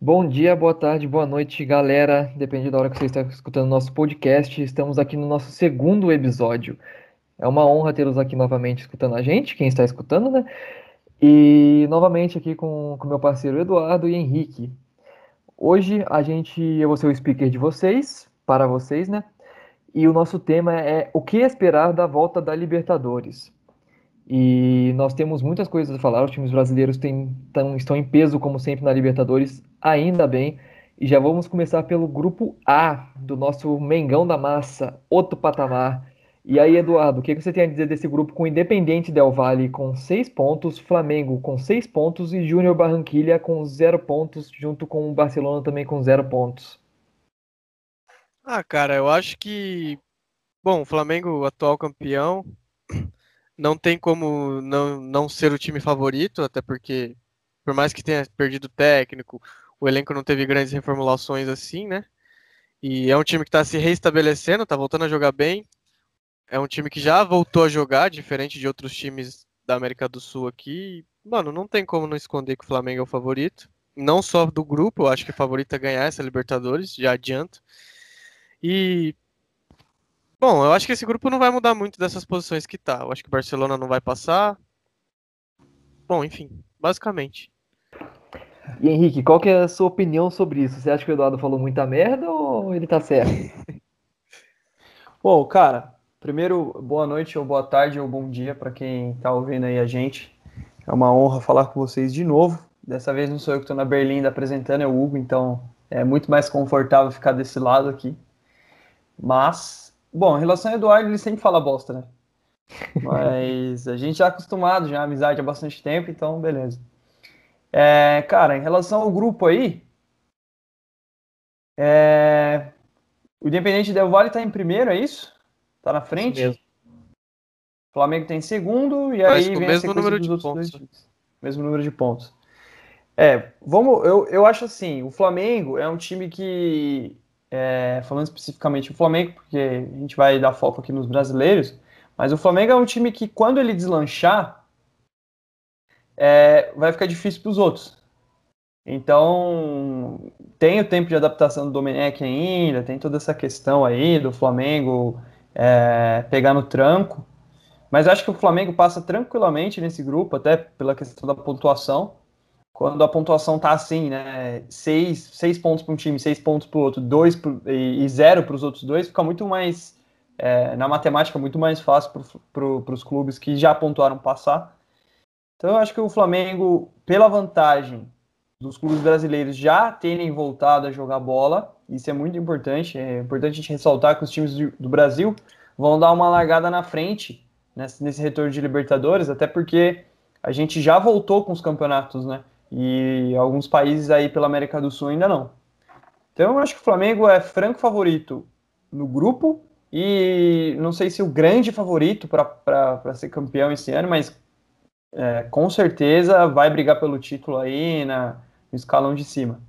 Bom dia, boa tarde, boa noite, galera. Depende da hora que você está escutando nosso podcast. Estamos aqui no nosso segundo episódio. É uma honra tê-los aqui novamente escutando a gente, quem está escutando, né? E novamente aqui com o meu parceiro Eduardo e Henrique. Hoje a gente, eu vou ser o speaker de vocês, para vocês, né? E o nosso tema é o que esperar da volta da Libertadores. E nós temos muitas coisas a falar. Os times brasileiros têm, tão, estão em peso, como sempre, na Libertadores, ainda bem. E já vamos começar pelo grupo A do nosso Mengão da Massa, outro patamar. E aí, Eduardo, o que você tem a dizer desse grupo com Independente Del Valle com seis pontos, Flamengo com seis pontos e Júnior Barranquilha com zero pontos, junto com o Barcelona também com zero pontos? Ah, cara, eu acho que. Bom, Flamengo, atual campeão, não tem como não, não ser o time favorito, até porque, por mais que tenha perdido técnico, o elenco não teve grandes reformulações assim, né? E é um time que está se reestabelecendo, está voltando a jogar bem. É um time que já voltou a jogar, diferente de outros times da América do Sul aqui. Mano, não tem como não esconder que o Flamengo é o favorito. Não só do grupo, eu acho que o favorito é ganhar essa Libertadores, já adianto. E Bom, eu acho que esse grupo não vai mudar muito dessas posições que tá. Eu acho que o Barcelona não vai passar. Bom, enfim, basicamente. E Henrique, qual que é a sua opinião sobre isso? Você acha que o Eduardo falou muita merda ou ele tá certo? Bom, cara, primeiro, boa noite ou boa tarde ou bom dia para quem tá ouvindo aí a gente. É uma honra falar com vocês de novo. Dessa vez não sou eu que estou na Berlinda apresentando, é o Hugo, então é muito mais confortável ficar desse lado aqui. Mas Bom, em relação ao Eduardo, ele sempre fala bosta, né? Mas a gente já é acostumado, já é amizade há bastante tempo, então beleza. É, cara, em relação ao grupo aí, é, o Independente Del Vale tá em primeiro, é isso? Tá na frente? Isso o Flamengo tem tá em segundo e aí vem mesmo número de pontos. Dois, mesmo número de pontos. É, vamos, eu, eu acho assim, o Flamengo é um time que é, falando especificamente do Flamengo, porque a gente vai dar foco aqui nos brasileiros, mas o Flamengo é um time que, quando ele deslanchar, é, vai ficar difícil para os outros. Então, tem o tempo de adaptação do Domenech ainda, tem toda essa questão aí do Flamengo é, pegar no tranco, mas acho que o Flamengo passa tranquilamente nesse grupo, até pela questão da pontuação quando a pontuação tá assim, né? Seis, seis pontos para um time, seis pontos para o outro, dois pro, e, e, zero para os outros dois, fica muito mais, é, na matemática, muito mais fácil para pro, os clubes que já pontuaram passar. Então eu acho que o Flamengo, pela vantagem dos clubes brasileiros já terem voltado a jogar bola, isso é muito importante. É importante a gente ressaltar que os times do Brasil vão dar uma largada na frente nesse, nesse retorno de Libertadores, até porque a gente já voltou com os campeonatos, né? E alguns países aí pela América do Sul ainda não. Então eu acho que o Flamengo é franco favorito no grupo e não sei se o grande favorito para ser campeão esse ano, mas é, com certeza vai brigar pelo título aí na, no escalão de cima.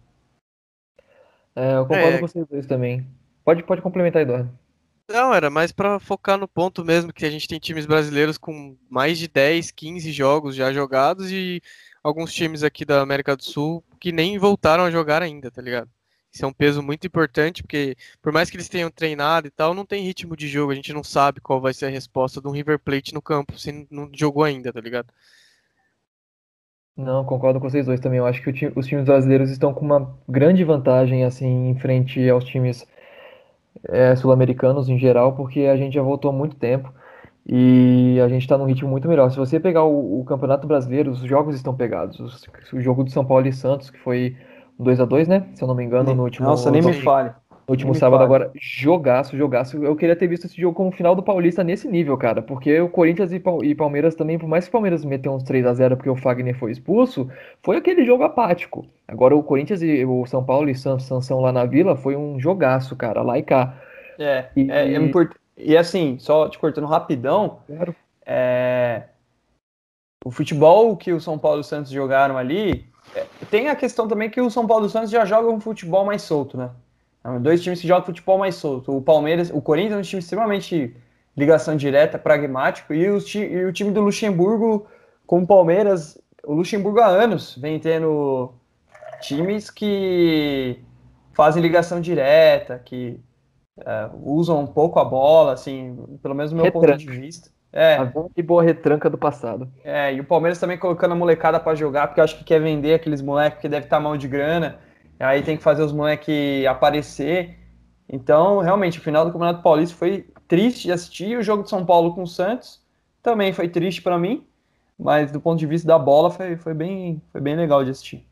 É, eu concordo é. com vocês também. Pode, pode complementar, Eduardo. Não, era mais para focar no ponto mesmo que a gente tem times brasileiros com mais de 10, 15 jogos já jogados e alguns times aqui da América do Sul que nem voltaram a jogar ainda, tá ligado? Isso é um peso muito importante, porque por mais que eles tenham treinado e tal, não tem ritmo de jogo, a gente não sabe qual vai ser a resposta de um River Plate no campo, se não jogou ainda, tá ligado? Não, concordo com vocês dois também. Eu acho que os times brasileiros estão com uma grande vantagem assim em frente aos times é, sul-americanos em geral, porque a gente já voltou há muito tempo. E a gente está num ritmo muito melhor. Se você pegar o, o, Campeonato Brasileiro, os jogos estão pegados. o jogo do São Paulo e Santos, que foi 2 a 2 né? Se eu não me engano, no último. Nossa, nem me fale. No último sábado, agora, jogaço, jogaço. Eu queria ter visto esse jogo como final do Paulista nesse nível, cara. Porque o Corinthians e Palmeiras também, por mais que o Palmeiras meteu uns 3 a 0 porque o Fagner foi expulso, foi aquele jogo apático. Agora o Corinthians e o São Paulo e Sansão lá na Vila foi um jogaço, cara, lá e cá. É, e, é, é importante e assim, só te cortando rapidão, claro. é, o futebol que o São Paulo e o Santos jogaram ali, tem a questão também que o São Paulo e o Santos já jogam um futebol mais solto, né? Dois times que jogam futebol mais solto. O Palmeiras, o Corinthians é um time extremamente ligação direta, pragmático, e, os, e o time do Luxemburgo com o Palmeiras, o Luxemburgo há anos vem tendo times que fazem ligação direta, que é, usam um pouco a bola, assim, pelo menos do meu Retranca. ponto de vista. É, A e boa retranca do passado. é, e o Palmeiras também colocando a molecada pra jogar, porque eu acho que quer vender aqueles moleques que deve estar mal de grana, aí tem que fazer os moleques aparecer. Então, realmente, o final do Campeonato Paulista foi triste de assistir. O jogo de São Paulo com o Santos também foi triste pra mim, mas do ponto de vista da bola foi, foi, bem, foi bem legal de assistir.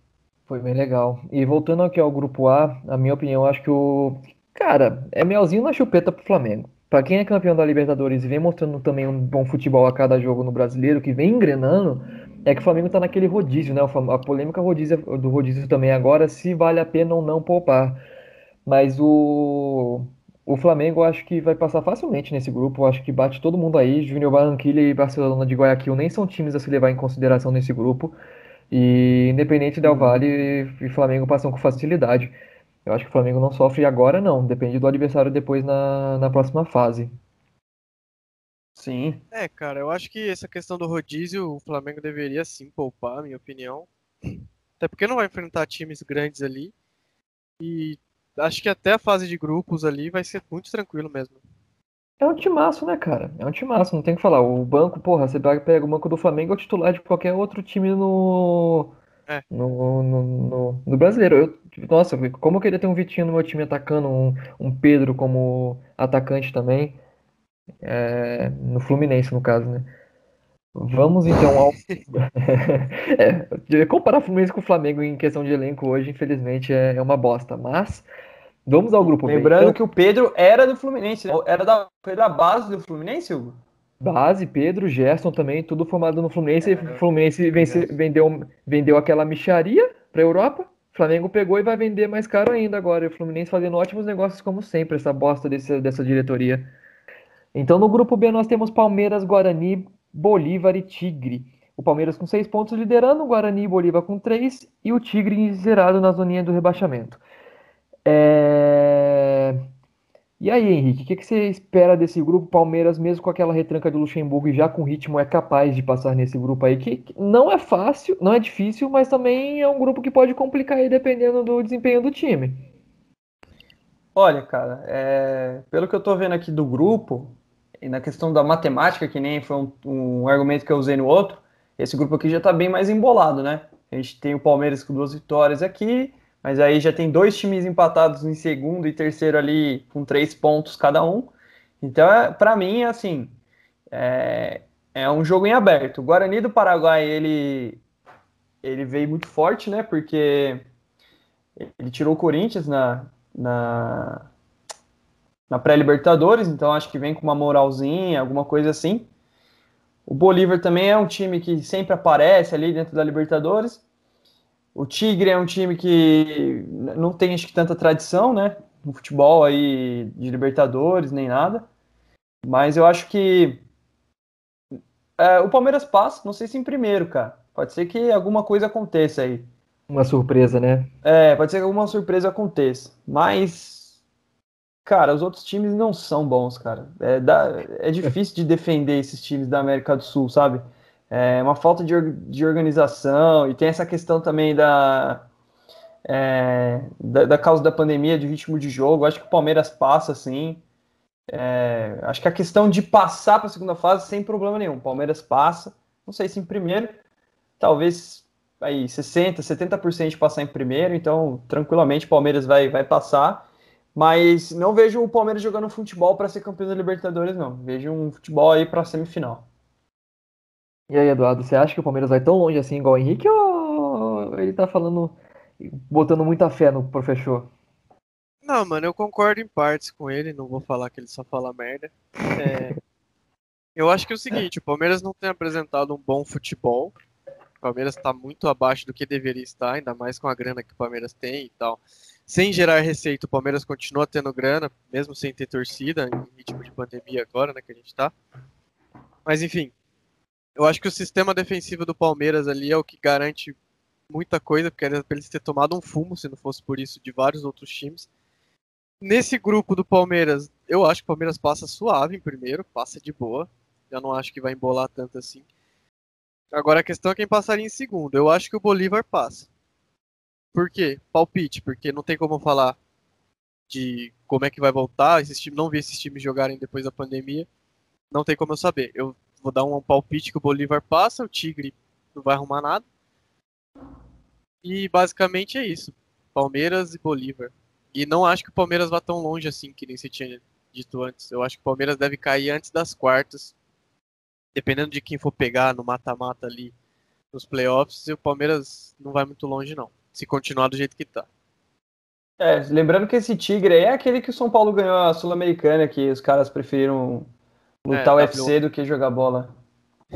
Foi bem legal. E voltando aqui ao grupo A, a minha opinião, acho que o. Cara, é melzinho na chupeta pro Flamengo. Pra quem é campeão da Libertadores e vem mostrando também um bom futebol a cada jogo no brasileiro, que vem engrenando, é que o Flamengo tá naquele rodízio, né? A polêmica rodízio, do rodízio também agora, se vale a pena ou não poupar. Mas o. O Flamengo acho que vai passar facilmente nesse grupo. Acho que bate todo mundo aí. Júnior Barranquilla e Barcelona de Guayaquil nem são times a se levar em consideração nesse grupo. E Independente Del Valle e Flamengo passam com facilidade. Eu acho que o Flamengo não sofre agora, não. Depende do adversário depois na, na próxima fase. Sim, É, cara, eu acho que essa questão do rodízio, o Flamengo deveria sim poupar, minha opinião. Até porque não vai enfrentar times grandes ali. E acho que até a fase de grupos ali vai ser muito tranquilo mesmo. É um timaço, né, cara? É um timaço, não tem o que falar. O banco, porra, você pega pega o banco do Flamengo é o titular de qualquer outro time no. É. No, no, no- no brasileiro. Eu, nossa, como eu queria ter um Vitinho no meu time atacando, um, um Pedro como atacante também. É, no Fluminense, no caso, né? Vamos então ao. É, comparar Fluminense com o Flamengo em questão de elenco hoje, infelizmente, é, é uma bosta. Mas vamos ao grupo B. lembrando Então, que o Pedro era do Fluminense, né? Era da, foi da base do Fluminense, Hugo? Base, Pedro, Gerson também, tudo formado no Fluminense. O Fluminense vence- vendeu, vendeu aquela micharia para Europa. Flamengo pegou e vai vender mais caro ainda agora. E o Fluminense fazendo ótimos negócios, como sempre, essa bosta desse, dessa diretoria. Então, no grupo B, nós temos Palmeiras, Guarani, Bolívar e Tigre. O Palmeiras com seis pontos liderando, o Guarani e Bolívar com três e o Tigre zerado na zoninha do rebaixamento. É... E aí, Henrique, o que que você espera desse grupo? Palmeiras, mesmo com aquela retranca do Luxemburgo e já com ritmo, é capaz de passar nesse grupo aí, que que não é fácil, não é difícil, mas também é um grupo que pode complicar aí dependendo do desempenho do time. Olha, cara, é, pelo que eu tô vendo aqui do grupo, e na questão da matemática, que nem foi um, um argumento que eu usei no outro, esse grupo aqui já tá bem mais embolado, né? A gente tem o Palmeiras com duas vitórias aqui, mas aí já tem dois times empatados em segundo e terceiro ali com três pontos cada um. Então, é, para mim, assim, é, é um jogo em aberto. O Guarani do Paraguai, ele, ele veio muito forte, né? Porque ele tirou o Corinthians na, na, na pré-Libertadores, então acho que vem com uma moralzinha, alguma coisa assim. O Bolívar também é um time que sempre aparece ali dentro da Libertadores. O Tigre é um time que não tem acho que tanta tradição, né? No futebol aí de Libertadores, nem nada. Mas eu acho que é, o Palmeiras passa, não sei se em primeiro, cara. Pode ser que alguma coisa aconteça aí. Uma surpresa, né? É, pode ser que alguma surpresa aconteça. Mas, cara, os outros times não são bons, cara. É, dá- é difícil de defender esses times da América do Sul, sabe? É uma falta de, de organização e tem essa questão também da, é, da, da causa da pandemia, de ritmo de jogo. Acho que o Palmeiras passa, sim. É, acho que a questão de passar para a segunda fase sem problema nenhum. O Palmeiras passa. Não sei se em primeiro, talvez aí 60, 70% de passar em primeiro, então tranquilamente o Palmeiras vai, vai passar. Mas não vejo o Palmeiras jogando futebol para ser campeão da Libertadores, não. Vejo um futebol aí para semifinal. E aí, Eduardo, você acha que o Palmeiras vai tão longe assim igual o Henrique ou ele tá falando, botando muita fé no professor? Não, mano, eu concordo em partes com ele, não vou falar que ele só fala merda. É, eu acho que é o seguinte, o Palmeiras não tem apresentado um bom futebol. O Palmeiras está muito abaixo do que deveria estar, ainda mais com a grana que o Palmeiras tem e tal. Sem gerar receita, o Palmeiras continua tendo grana, mesmo sem ter torcida, em ritmo de pandemia agora, né, que a gente tá. Mas enfim, eu acho que o sistema defensivo do Palmeiras ali é o que garante muita coisa, porque era pra eles ter tomado um fumo, se não fosse por isso, de vários outros times. Nesse grupo do Palmeiras, eu acho que o Palmeiras passa suave em primeiro, passa de boa. Eu não acho que vai embolar tanto assim. Agora a questão é quem passaria em segundo. Eu acho que o Bolívar passa. Por quê? Palpite, porque não tem como falar de como é que vai voltar. Esses times, não vi esses times jogarem depois da pandemia. Não tem como eu saber. Eu vou dar um palpite que o Bolívar passa, o Tigre não vai arrumar nada. E basicamente é isso. Palmeiras e Bolívar. E não acho que o Palmeiras vá tão longe assim, que nem você tinha dito antes. Eu acho que o Palmeiras deve cair antes das quartas. Dependendo de quem for pegar no mata-mata ali nos playoffs, o Palmeiras não vai muito longe, não. Se continuar do jeito que tá. É, lembrando que esse Tigre é aquele que o São Paulo ganhou a Sul-Americana, que os caras preferiram lutar é, UFC do que jogar bola.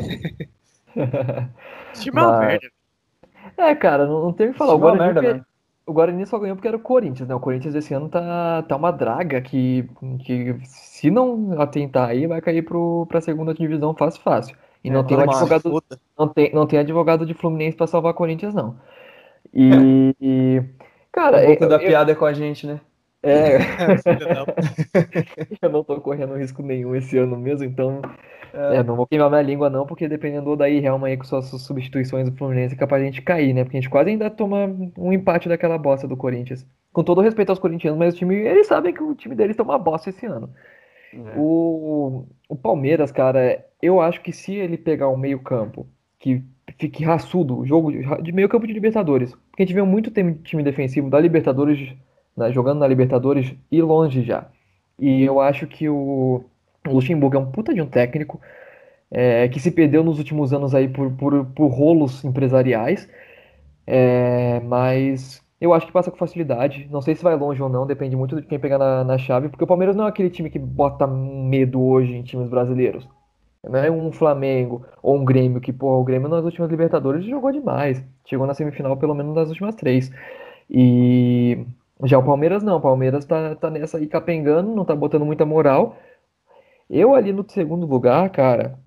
Time é uma merda. É, cara, não, não tem o que falar. O Guarani, merda, porque... o Guarani só ganhou porque era o Corinthians, né? O Corinthians esse ano tá, tá uma draga que, que se não atentar aí, vai cair pro, pra segunda divisão fácil, fácil. E é, não tem um advogado. Não tem, não tem advogado de Fluminense pra salvar o Corinthians, não. E. e cara. O pouco da eu, piada é com a gente, né? É. eu não tô correndo risco nenhum esse ano mesmo, então. É. é, não vou queimar minha língua, não, porque dependendo daí Helma aí com suas substituições do Fluminense, é capaz de a gente cair, né? Porque a gente quase ainda toma um empate daquela bosta do Corinthians. Com todo respeito aos corintianos, mas o time, eles sabem que o time deles tá uma bosta esse ano. É. O, o Palmeiras, cara, eu acho que se ele pegar o meio-campo, que fique raçudo, jogo de meio-campo de Libertadores, porque a gente vê muito time defensivo da Libertadores, né, jogando na Libertadores e longe já. E eu acho que o Luxemburgo é um puta de um técnico é, que se perdeu nos últimos anos aí por, por, por rolos empresariais, é, mas eu acho que passa com facilidade. Não sei se vai longe ou não, depende muito de quem pegar na, na chave, porque o Palmeiras não é aquele time que bota medo hoje em times brasileiros. Não é um Flamengo ou um Grêmio que, pô, o Grêmio nas últimas Libertadores jogou demais. Chegou na semifinal pelo menos nas últimas três. E já o Palmeiras não, o Palmeiras tá, tá nessa aí capengando, não tá botando muita moral. Eu ali no segundo lugar, cara,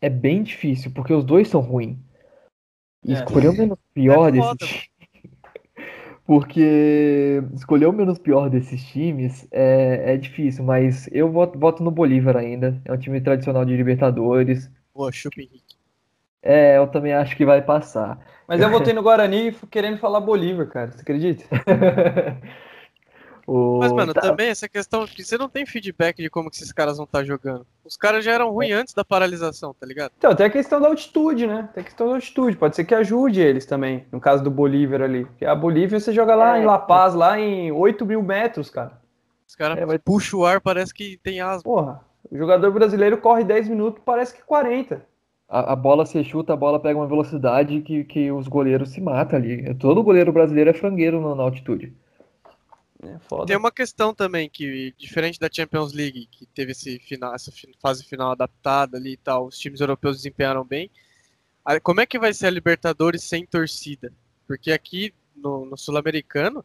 é bem difícil, porque os dois são ruins. E é. escolher o menos pior é desses Porque escolher o menos pior desses times é, é difícil, mas eu voto, voto no Bolívar ainda. É um time tradicional de Libertadores. Pô, chupa Henrique. É, eu também acho que vai passar. Mas eu votei no Guarani querendo falar Bolívar, cara. Você acredita? O... Mas, mano, tá... também essa questão que você não tem feedback de como que esses caras vão estar tá jogando. Os caras já eram ruins é. antes da paralisação, tá ligado? Então, tem a questão da altitude, né? Tem a questão da altitude. Pode ser que ajude eles também, no caso do Bolívar ali. Porque a Bolívia você joga lá é. em La Paz, lá em 8 mil metros, cara. Os caras é, puxam o ar, parece que tem asma. Porra, o jogador brasileiro corre 10 minutos, parece que 40. A, a bola se chuta, a bola pega uma velocidade que, que os goleiros se matam ali. Todo goleiro brasileiro é frangueiro na, na altitude. É Tem uma questão também que, diferente da Champions League, que teve esse final, essa fase final adaptada ali e tal, os times europeus desempenharam bem. Como é que vai ser a Libertadores sem torcida? Porque aqui no, no Sul-Americano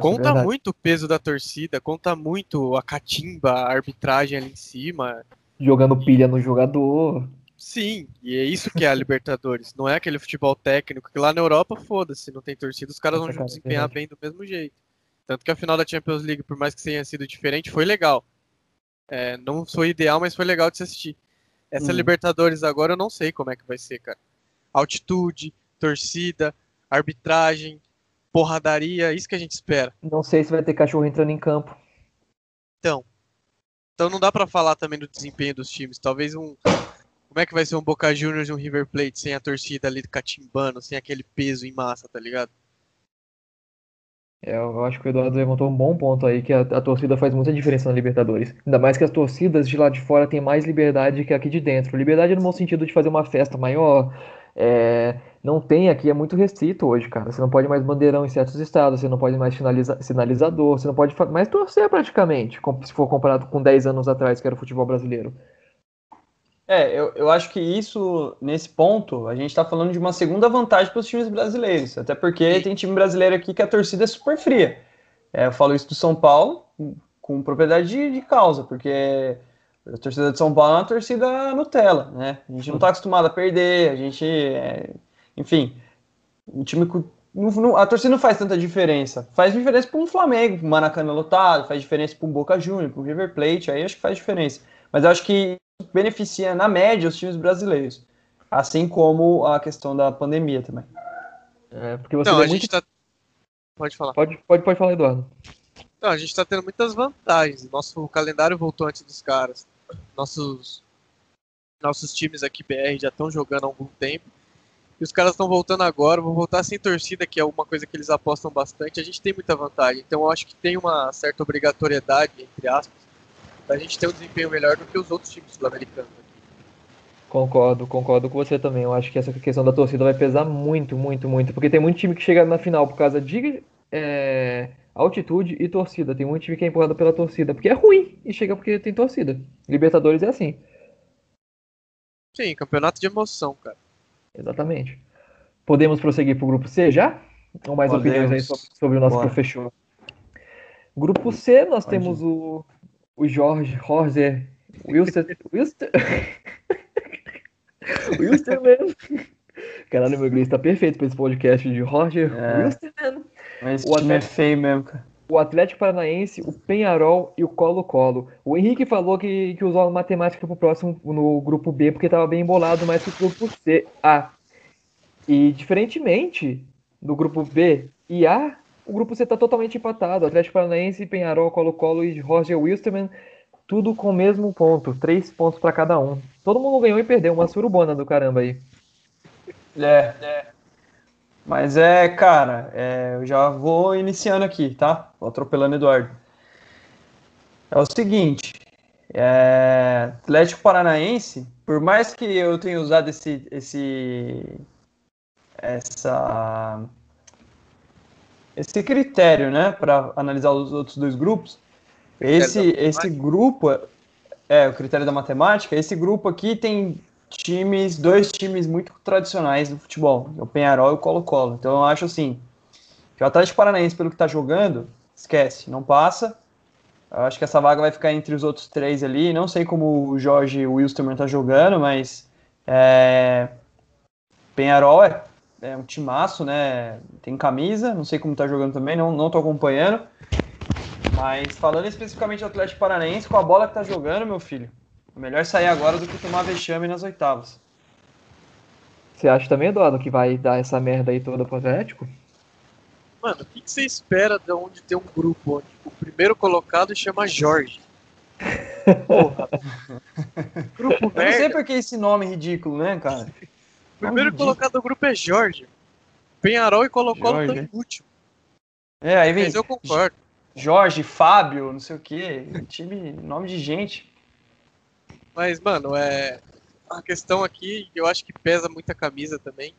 conta verdade. muito o peso da torcida, conta muito a catimba, a arbitragem ali em cima. Jogando pilha no jogador. Sim, e é isso que é a Libertadores. Não é aquele futebol técnico que lá na Europa, foda-se, não tem torcida, os caras vão desempenhar bem do mesmo jeito. Tanto que a final da Champions League, por mais que tenha sido diferente, foi legal. É, não foi ideal, mas foi legal de se assistir. Essa hum. Libertadores agora eu não sei como é que vai ser, cara. Altitude, torcida, arbitragem, porradaria, isso que a gente espera. Não sei se vai ter cachorro entrando em campo. Então. Então não dá para falar também do desempenho dos times. Talvez um. Como é que vai ser um Boca Juniors e um River Plate sem a torcida ali catimbando, sem aquele peso em massa, tá ligado? É, eu acho que o Eduardo levantou um bom ponto aí, que a, a, torcida faz muita diferença na Libertadores. Ainda mais que as torcidas de lá de fora têm mais liberdade que aqui de dentro. Liberdade no bom sentido de fazer uma festa maior. É, não tem aqui, é muito restrito hoje, cara. Você não pode mais bandeirão em certos estados, você não pode mais sinaliza, sinalizador, você não pode mais torcer praticamente, se for comparado com 10 anos atrás, que era o futebol brasileiro. É, eu, eu acho que isso, nesse ponto, a gente está falando de uma segunda vantagem para os times brasileiros. Até porque tem time brasileiro aqui que a torcida é super fria. É, eu falo isso do São Paulo com propriedade de, de, causa, porque a torcida de São Paulo é uma torcida Nutella, né? A gente não está acostumado a perder, a gente. É, enfim, o time. Não, não, a torcida não faz tanta diferença. Faz diferença para um Flamengo, para um Maracanã lotado, faz diferença para um Boca Juniors, para um River Plate, aí acho que faz diferença. Mas eu acho que beneficia, na média, os times brasileiros. Assim como a questão da pandemia também. É, porque você Não, a, muito... gente tá, Pode falar. Pode, pode, pode falar, Eduardo. Não, a gente está tendo muitas vantagens. Nosso calendário voltou antes dos caras. Nossos, nossos times aqui BR já estão jogando há algum tempo. E os caras estão voltando agora, vão voltar sem torcida, que é uma coisa que eles apostam bastante. A gente tem muita vantagem. Então eu acho que tem uma certa obrigatoriedade, entre aspas, da gente ter um desempenho melhor do que os outros times sul-americanos. Concordo, concordo com você também. Eu acho que essa questão da torcida vai pesar muito, muito, muito. Porque tem muito time que chega na final por causa de é, altitude e torcida. Tem muito time que é empurrado pela torcida. Porque é ruim e chega porque tem torcida. Libertadores é assim. Sim, campeonato de emoção, cara. Exatamente. Podemos prosseguir para o grupo C já? Ou mais Podemos. opiniões aí sobre, sobre o nosso Bora. professor? Grupo C, nós Pode temos o, o Jorge, Jorge Wilster, Wilster, Wilstermann. Caralho, meu inglês tá perfeito para esse podcast de Jorge É. Wilstermann. Mas O time é feio mesmo, cara. O Atlético Paranaense, o Penharol e o Colo-Colo. O Henrique falou que, que usou a matemática pro próximo no grupo B porque estava bem embolado mais que o grupo C. A. E diferentemente do grupo B e A, o grupo C tá totalmente empatado. Atlético Paranaense, Penharol, Colo-Colo e Roger Wilstermann, tudo com o mesmo ponto. Três pontos para cada um. Todo mundo ganhou e perdeu. Uma surubona do caramba aí. É, é. Mas é, cara, é, eu já vou iniciando aqui, tá? Vou atropelando Eduardo. É o seguinte, é, Atlético Paranaense, por mais que eu tenha usado esse, esse, essa, esse critério, né, para analisar os outros dois grupos, esse, esse grupo, é, o critério da matemática, esse grupo aqui tem times, dois times muito tradicionais do futebol, o Penharol e o Colo-Colo. Então eu acho assim, que o Atlético Paranaense, pelo que tá jogando, esquece, não passa. Eu acho que essa vaga vai ficar entre os outros três ali. Não sei como o Jorge Wilstermann tá jogando, mas é, Penharol é, é um timaço, né? Tem camisa, não sei como tá jogando também, não, não tô acompanhando. Mas falando especificamente do Atlético Paranaense, com a bola que tá jogando, meu filho, é melhor sair agora do que tomar vexame nas oitavas. Você acha também, Eduardo, que vai dar essa merda aí toda pro Atlético? Mano, o que, que você espera de onde tem um grupo onde o primeiro colocado chama Jorge? Porra. grupo Eu não sei merda. por que esse nome ridículo, né, cara? O primeiro colocado do grupo é Jorge. Penharol e Colo-Colo estão em último. É, aí vem Mas eu concordo. Jorge, Fábio, não sei o quê. Time, nome de gente. Mas, mano, é. A questão aqui, eu acho que pesa muito a camisa também.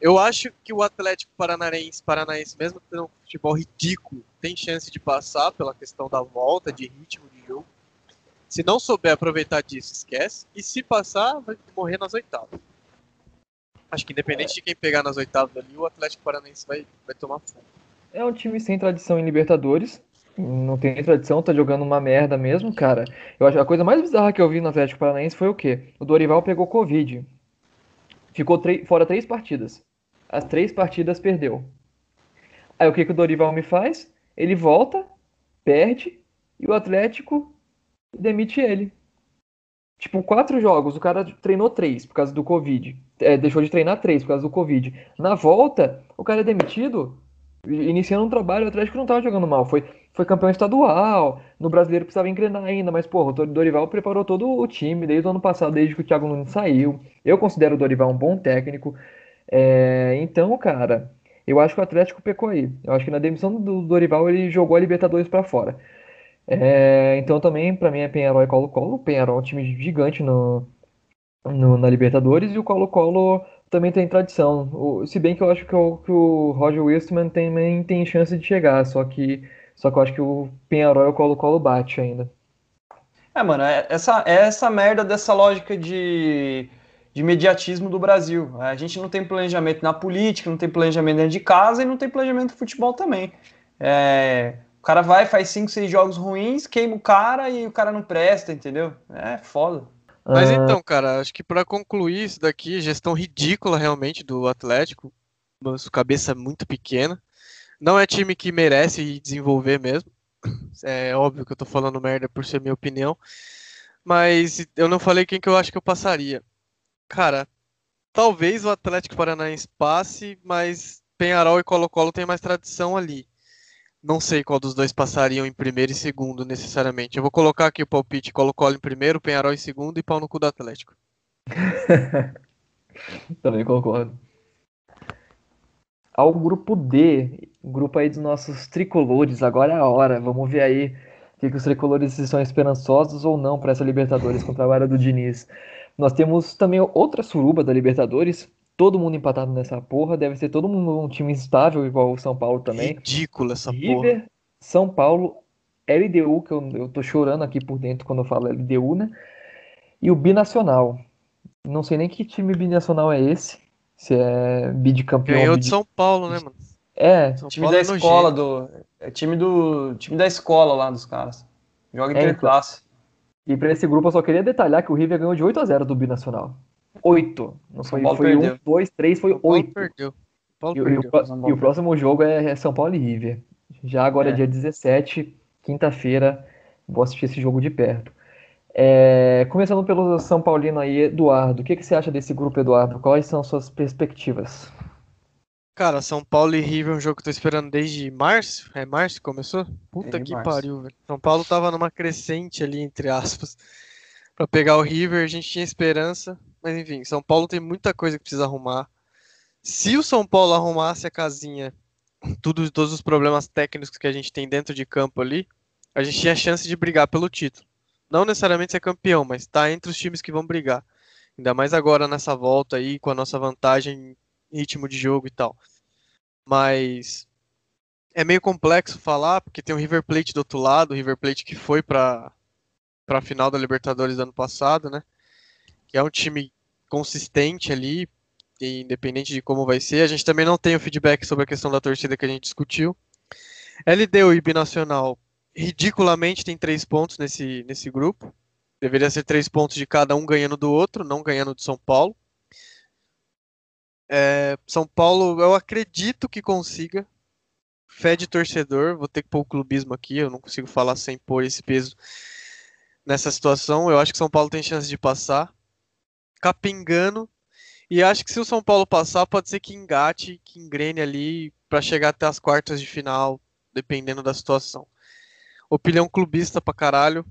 Eu acho que o Atlético Paranaense, Paranaense mesmo tendo um futebol ridículo, tem chance de passar pela questão da volta, de ritmo de jogo. Se não souber aproveitar disso, esquece. E se passar, vai morrer nas oitavas. Acho que independente de quem pegar nas oitavas ali, o Atlético Paranaense vai, vai tomar fogo. É um time sem tradição em Libertadores. Não tem tradição, tá jogando uma merda mesmo, cara. Eu acho a coisa mais bizarra que eu vi no Atlético Paranaense foi o quê? O Dorival pegou Covid. Ficou fora três partidas. As três partidas perdeu. Aí o que, que o Dorival me faz? Ele volta, perde, e o Atlético demite ele. Tipo, quatro jogos, o cara treinou três por causa do Covid. É, deixou de treinar três por causa do Covid. Na volta, o cara é demitido, iniciando um trabalho, o Atlético não tava jogando mal. Foi, foi campeão estadual, no brasileiro precisava engrenar ainda, mas, porra, o Dorival preparou todo o time desde o ano passado, desde que o Thiago Nunes saiu. Eu considero o Dorival um bom técnico. É, então, cara, eu acho que o Atlético pecou aí. Eu acho que na demissão do Dorival ele jogou a Libertadores pra fora. É, então também, pra mim, é Penharol e Colo-Colo. O Penharol é um time gigante no, no- na Libertadores e o Colo-Colo também tem tradição. O- se bem que eu acho que o, que o Roger Wilstermann também tem chance de chegar, só que, só que eu acho que o Penharol e o Colo-Colo bate ainda. É, mano, é essa, é essa merda dessa lógica de, de mediatismo do Brasil. A gente não tem planejamento na política, não tem planejamento dentro de casa e não tem planejamento no futebol também. É, cara vai, faz cinco, seis jogos ruins, queima o cara e o cara não presta, entendeu? É foda. Mas Ah, então, cara, acho que pra concluir isso daqui, gestão ridícula realmente do Atlético, mas cabeça muito pequena. Não é time que merece desenvolver mesmo. É óbvio que eu tô falando merda por ser minha opinião. Mas eu não falei quem que eu acho que eu passaria. Cara, talvez o Atlético Paranaense passe, mas Penharol e Colo-Colo tem mais tradição ali. Não sei qual dos dois passariam em primeiro e segundo, necessariamente. Eu vou colocar aqui o palpite Colo-Colo em primeiro, Penharol em segundo e pau no cu do Atlético. Também concordo. Ao grupo D, grupo aí dos nossos tricolores, agora é a hora. Vamos ver aí que, que os tricolores estão esperançosos ou não para essa Libertadores com o trabalho do Diniz. Nós temos também outra suruba da Libertadores, todo mundo empatado nessa porra, deve ser todo mundo um time instável, igual o São Paulo também. Ridículo essa River, porra. São Paulo, LDU, que eu, eu tô chorando aqui por dentro quando eu falo LDU, né? E o Binacional. Não sei nem que time binacional é esse. Se é bicampeão. Ganhou de. São Paulo, né, mano? É, São time da escola do. É time do. Time da escola lá dos caras. Joga É, interclasse. E para esse grupo eu só queria detalhar que o River ganhou de 8 a 0 do Binacional. 8. Não São foi, Paulo foi 1, perdeu. 2, 3, foi São Paulo 8. perdeu. São Paulo E, o- e perdeu. o, São e o próximo jogo é, é São Paulo e River. Já agora é É. dia 17, quinta-feira. Vou assistir esse jogo de perto. É, começando pelo São Paulino aí, Eduardo. O que, que você acha desse grupo, Eduardo? Quais são as suas perspectivas? Cara, São Paulo e River é um jogo que eu tô esperando desde março. É março que começou? Puta É, que março. pariu, velho. São Paulo tava numa crescente ali, entre aspas, pra pegar o River. A gente tinha esperança. Mas enfim, São Paulo tem muita coisa que precisa arrumar. Se o São Paulo arrumasse a casinha, tudo, todos os problemas técnicos que a gente tem dentro de campo ali, a gente tinha chance de brigar pelo título. Não necessariamente ser campeão, mas tá entre os times que vão brigar. Ainda mais agora nessa volta aí, com a nossa vantagem em ritmo de jogo e tal. Mas é meio complexo falar, porque tem o River Plate do outro lado, o River Plate que foi para a final da Libertadores do ano passado, né? Que é um time consistente ali, independente de como vai ser. A gente também não tem o feedback sobre a questão da torcida que a gente discutiu. LDU e Binacional, ridiculamente, tem três pontos nesse, nesse grupo. Deveria ser três pontos de cada um ganhando do outro, não ganhando do São Paulo. É, São Paulo, eu acredito que consiga. Fé de torcedor, vou ter que pôr o clubismo aqui, eu não consigo falar sem pôr esse peso nessa situação. Eu acho que São Paulo tem chance de passar. Capingando. E acho que se o São Paulo passar, pode ser que engate, que engrene ali para chegar até as quartas de final, dependendo da situação. Opinião clubista pra caralho.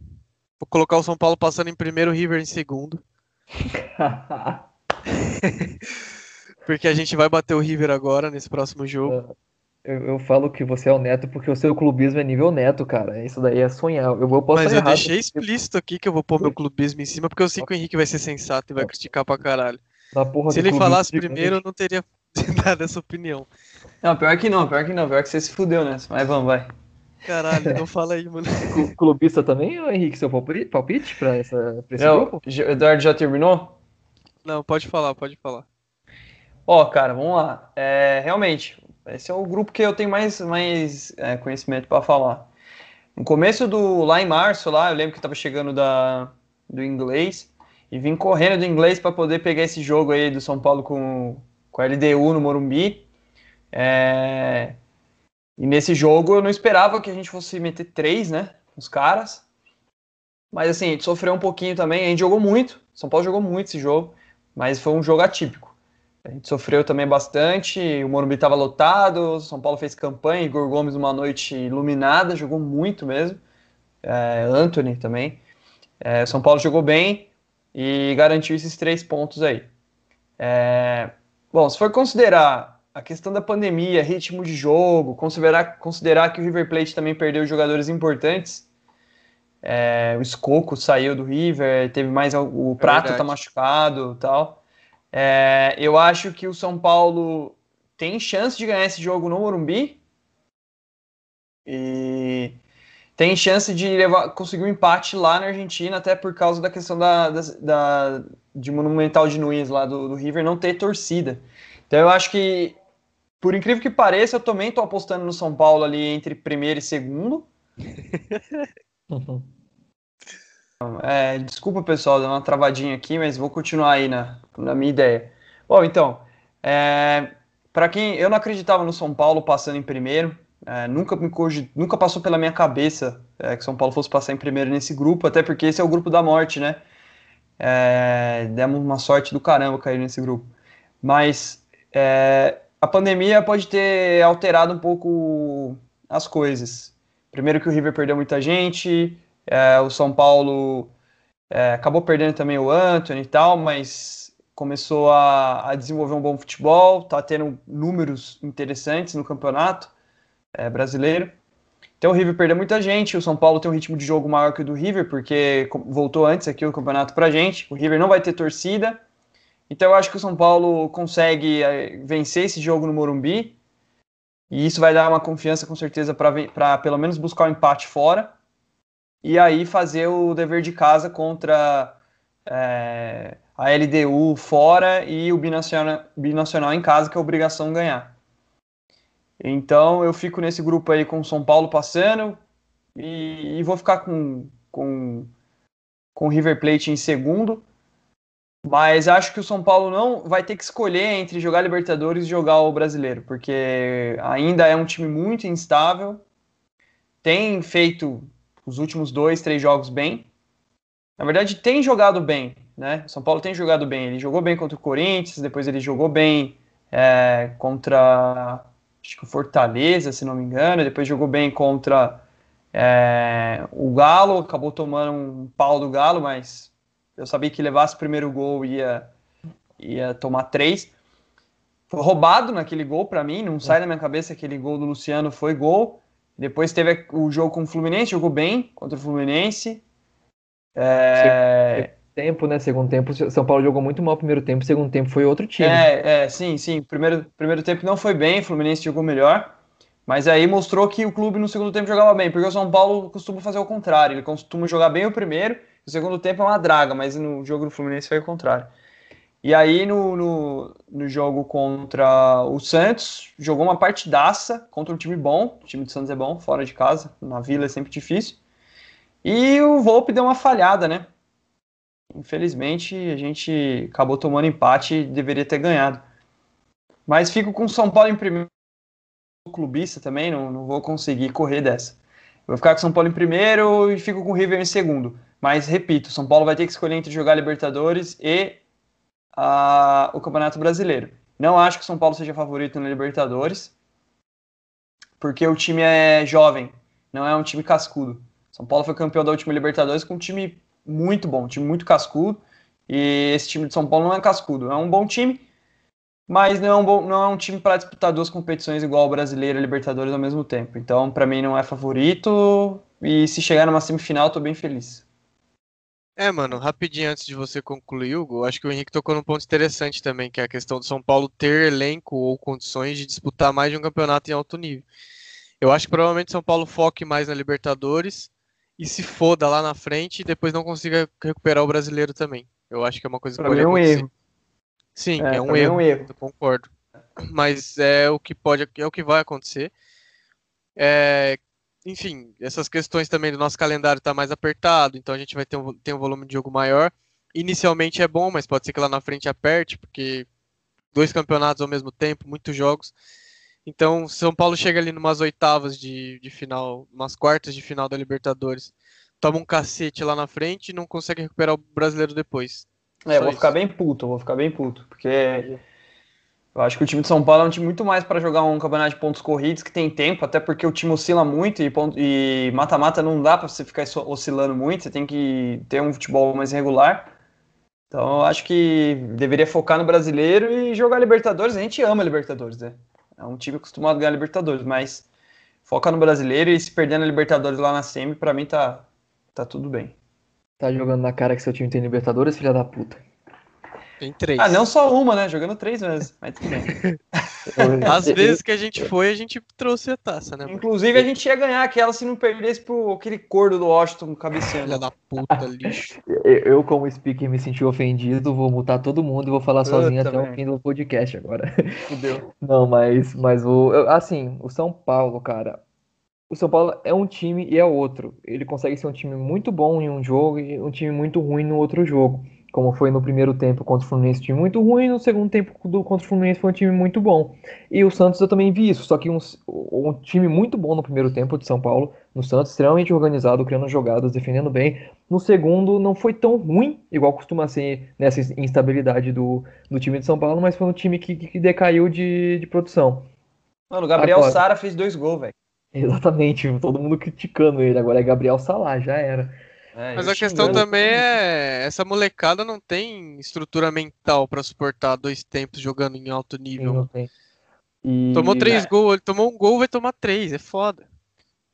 Vou colocar o São Paulo passando em primeiro, o River em segundo. Porque a gente vai bater o River agora nesse próximo jogo. Eu, eu falo que você é o neto porque o seu clubismo é nível neto, cara. Isso daí é sonhar. Eu, posso Mas eu errado. deixei explícito aqui que eu vou pôr meu clubismo em cima, porque eu sei que o Henrique vai ser sensato e vai criticar pra caralho. Na porra Se ele falasse primeiro, eu não teria dado essa opinião. Não, pior que não, pior que não, pior que você se fudeu nessa. Mas vamos, vai. Caralho, então fala aí, mano. Clu- Clubista também, Henrique, seu palpite, pra, essa, pra esse Não, grupo? Eduardo já terminou? Não, pode falar, pode falar. Ó, cara, vamos lá. É, realmente, esse é o grupo que eu tenho mais, mais é, conhecimento para falar. No começo do. Lá em março, lá, eu lembro que tava chegando da, do inglês e vim correndo do inglês para poder pegar esse jogo aí do São Paulo com, com a LDU no Morumbi. É, e nesse jogo eu não esperava que a gente fosse meter três, né? Os caras. Mas assim, a gente sofreu um pouquinho também. A gente jogou muito. São Paulo jogou muito esse jogo. Mas foi um jogo atípico. A gente sofreu também bastante. O Morumbi estava lotado. São Paulo fez campanha. Igor Gomes, uma noite iluminada, jogou muito mesmo. É, Anthony também. É, São Paulo jogou bem e garantiu esses três pontos aí. É, bom, se for considerar a questão da pandemia, ritmo de jogo, considerar, considerar que o River Plate também perdeu jogadores importantes. É, o Escoco saiu do River, teve mais o Prato tá verdade. machucado e tal. É, eu acho que o São Paulo tem chance de ganhar esse jogo no Morumbi e tem chance de levar, conseguir um empate lá na Argentina, até por causa da questão da, da, da- de Monumental de Nunes lá do, do River não ter torcida. Então eu acho que, por incrível que pareça, eu também estou apostando no São Paulo ali entre primeiro e segundo. É, desculpa, pessoal, deu uma travadinha aqui, mas vou continuar aí na, na minha ideia. Bom, então, é, para quem eu não acreditava no São Paulo passando em primeiro, é, nunca me nunca passou pela minha cabeça é, que São Paulo fosse passar em primeiro nesse grupo, até porque esse é o grupo da morte, né? É, demos uma sorte do caramba cair nesse grupo. Mas é, a pandemia pode ter alterado um pouco as coisas. Primeiro que o River perdeu muita gente, é, o São Paulo é, acabou perdendo também o Anthony e tal, mas começou a, a desenvolver um bom futebol, tá tendo números interessantes no campeonato é, brasileiro. Então o River perdeu muita gente, o São Paulo tem um ritmo de jogo maior que o do River, porque voltou antes aqui o campeonato pra gente. O River não vai ter torcida. Então eu acho que o São Paulo consegue é, vencer esse jogo no Morumbi. E isso vai dar uma confiança com certeza para pelo menos buscar o um empate fora. E aí fazer o dever de casa contra é, a LDU fora e o binacional, binacional em casa, que é obrigação ganhar. Então eu fico nesse grupo aí com São Paulo passando e, e vou ficar com, com, com River Plate em segundo. Mas acho que o São Paulo não vai ter que escolher entre jogar Libertadores e jogar o Brasileiro, porque ainda é um time muito instável. Tem feito os últimos dois, três jogos bem. Na verdade, tem jogado bem, né? São Paulo tem jogado bem. Ele jogou bem contra o Corinthians, depois ele jogou bem é, contra acho que o Fortaleza, se não me engano, depois jogou bem contra é, o Galo, acabou tomando um pau do Galo, mas eu sabia que levasse o primeiro gol ia, ia tomar três. Foi roubado naquele gol para mim, não sai da minha cabeça aquele gol do Luciano foi gol. Depois teve o jogo com o Fluminense, jogou bem contra o Fluminense. É tempo, né? Segundo tempo, São Paulo jogou muito mal primeiro tempo, segundo tempo foi outro time. É, é, sim, sim. Primeiro, primeiro tempo não foi bem, o Fluminense jogou melhor. Mas aí mostrou que o clube no segundo tempo jogava bem, porque o São Paulo costuma fazer o contrário. Ele costuma jogar bem o primeiro, o segundo tempo é uma draga, mas no jogo do Fluminense foi o contrário. E aí no, no, no jogo contra o Santos, jogou uma partidaça contra um time bom. O time do Santos é bom, fora de casa, na vila é sempre difícil. E o Volpe deu uma falhada, né? Infelizmente, a gente acabou tomando empate e deveria ter ganhado. Mas fico com o São Paulo em primeiro, clubista também, não, não vou conseguir correr dessa. Vou ficar com o São Paulo em primeiro e fico com o River em segundo. Mas, repito, São Paulo vai ter que escolher entre jogar Libertadores e a, o Campeonato Brasileiro. Não acho que o São Paulo seja favorito na Libertadores, porque o time é jovem, não é um time cascudo. São Paulo foi campeão da última Libertadores com um time muito bom, um time muito cascudo. E esse time de São Paulo não é cascudo, é um bom time, mas não é um, bom, não é um time para disputar duas competições igual o brasileiro e Libertadores ao mesmo tempo. Então, para mim, não é favorito. E se chegar numa semifinal, tô bem feliz. É, mano, rapidinho antes de você concluir, Hugo, acho que o Henrique tocou num ponto interessante também, que é a questão do São Paulo ter elenco ou condições de disputar mais de um campeonato em alto nível. Eu acho que provavelmente São Paulo foque mais na Libertadores e se foda lá na frente e depois não consiga recuperar o brasileiro também. Eu acho que é uma coisa que pode é um erro. Sim, é, é um, erro, é um erro. Eu concordo. Mas é o que pode, é o que vai acontecer. É, enfim, essas questões também do nosso calendário está mais apertado, então a gente vai ter um, ter um volume de jogo maior. Inicialmente é bom, mas pode ser que lá na frente aperte, porque dois campeonatos ao mesmo tempo, muitos jogos. Então, São Paulo chega ali numas oitavas de, de final, umas quartas de final da Libertadores, toma um cacete lá na frente e não consegue recuperar o brasileiro depois. É, eu vou isso. ficar bem puto, vou ficar bem puto, porque eu acho que o time de São Paulo é um time muito mais para jogar um campeonato de pontos corridos que tem tempo, até porque o time oscila muito e mata-mata não dá para você ficar oscilando muito, você tem que ter um futebol mais regular. Então eu acho que deveria focar no brasileiro e jogar Libertadores. A gente ama Libertadores, né? É um time acostumado a ganhar Libertadores, mas foca no brasileiro e se perder na Libertadores lá na Semi, para mim tá, tá tudo bem. Tá jogando na cara que seu time tem Libertadores, filha da puta. Tem três. Ah, não só uma, né? Jogando três vezes, mas tudo bem. Às vezes que a gente foi, a gente trouxe a taça, né? Inclusive, a gente ia ganhar aquela se não perdesse pro aquele cordo do Washington cabeceando. Filha da puta, lixo. Eu, como speaker, me senti ofendido, vou mutar todo mundo e vou falar sozinho até o fim do podcast agora. Fudeu. Não, mas, mas o. Assim, o São Paulo, cara. O São Paulo é um time e é outro. Ele consegue ser um time muito bom em um jogo e um time muito ruim no outro jogo. Como foi no primeiro tempo contra o Fluminense, um time muito ruim, no segundo tempo do, contra o Fluminense foi um time muito bom. E o Santos eu também vi isso, só que um, um time muito bom no primeiro tempo de São Paulo, no Santos, extremamente organizado, criando jogadas, defendendo bem. No segundo não foi tão ruim, igual costuma ser nessa instabilidade do, do time de São Paulo, mas foi um time que, que decaiu de, de produção. Mano, o Gabriel Agora, Sara fez dois gols, velho. Exatamente, todo mundo criticando ele, agora é Gabriel Salah, já era. É, Mas a questão também é essa molecada não tem estrutura mental para suportar dois tempos jogando em alto nível. E... Tomou três é. gols, ele tomou um gol, vai tomar três, é foda.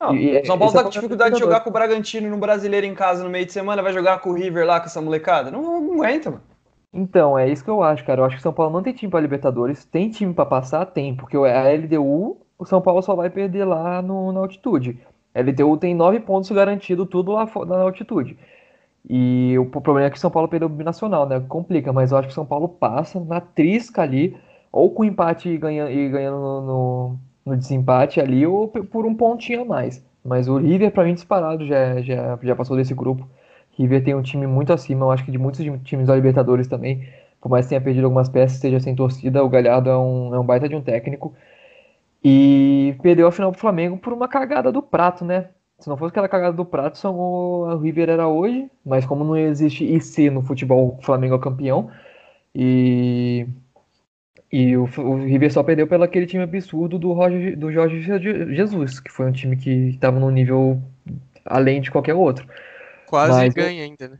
Não, e, São Paulo tá com dificuldade de jogar com o Bragantino no Brasileiro em casa no meio de semana, vai jogar com o River lá com essa molecada? Não, não aguenta, mano. Então, é isso que eu acho, cara. Eu acho que o São Paulo não tem time para Libertadores, tem time para passar, tem, porque a LDU, o São Paulo só vai perder lá no, na altitude. LDU tem nove pontos garantido tudo lá na altitude. E o problema é que São Paulo perdeu o binacional, né? Complica, mas eu acho que São Paulo passa na trisca ali, ou com empate e ganhando, e ganhando no, no, desempate ali, ou por um pontinho a mais. Mas o River, para mim, disparado, já, já, já passou desse grupo. River tem um time muito acima, eu acho que de muitos times da Libertadores também. Por mais que tenha perdido algumas peças, esteja sem torcida, o Galhardo é um, é um baita de um técnico. E perdeu a final pro Flamengo por uma cagada do prato, né? Se não fosse aquela cagada do prato, o River era hoje, mas como não existe IC no futebol, o Flamengo é campeão. E e o, o River só perdeu pelo aquele time absurdo do, Roger, do Jorge Jesus, que foi um time que estava no nível além de qualquer outro. Quase Mas, ganha ainda, né?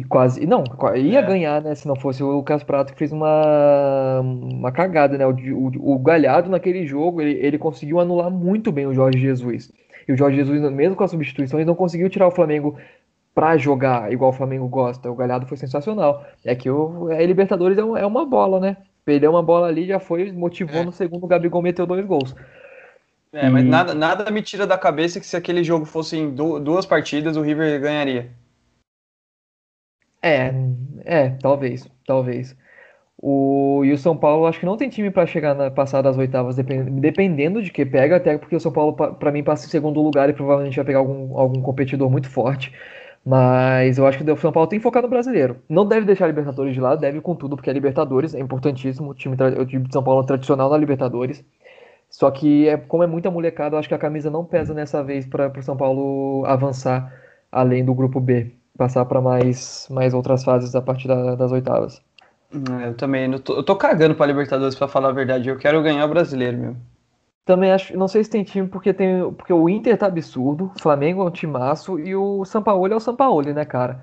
E quase. Não, ia é. ganhar, né? Se não fosse o Lucas Prato que fez uma, uma cagada, né? O, o, o Galhardo naquele jogo, ele, ele conseguiu anular muito bem o Jorge Jesus. E o Jorge Jesus, mesmo com as substituições, não conseguiu tirar o Flamengo pra jogar igual o Flamengo gosta. O Galhardo foi sensacional. É que o a Libertadores é, é uma bola, né? Perdeu uma bola ali, já foi, motivou é. no segundo, o Gabigol meteu dois gols. É, e... mas nada, nada me tira da cabeça que se aquele jogo fosse em duas partidas, o River ganharia. É, é, talvez, talvez. O, e o São Paulo acho que não tem time para chegar na passar das oitavas, dependendo de que pega, até porque o São Paulo, para mim, passa em segundo lugar e provavelmente vai pegar algum, algum competidor muito forte. Mas eu acho que o São Paulo tem que focar no brasileiro. Não deve deixar a Libertadores de lado, deve com tudo, porque a Libertadores é importantíssimo. O time, o time de São Paulo é tradicional na Libertadores. Só que, é, como é muita molecada, eu acho que a camisa não pesa nessa vez para o São Paulo avançar além do grupo B passar para mais, mais outras fases a partir da, das oitavas. É, eu também. Eu tô, eu tô cagando pra Libertadores, para falar a verdade. Eu quero ganhar o brasileiro, meu. Também acho. Não sei se tem time, porque tem. Porque o Inter tá absurdo, o Flamengo é um timaço e o Sampaoli é o Sampaoli, né, cara?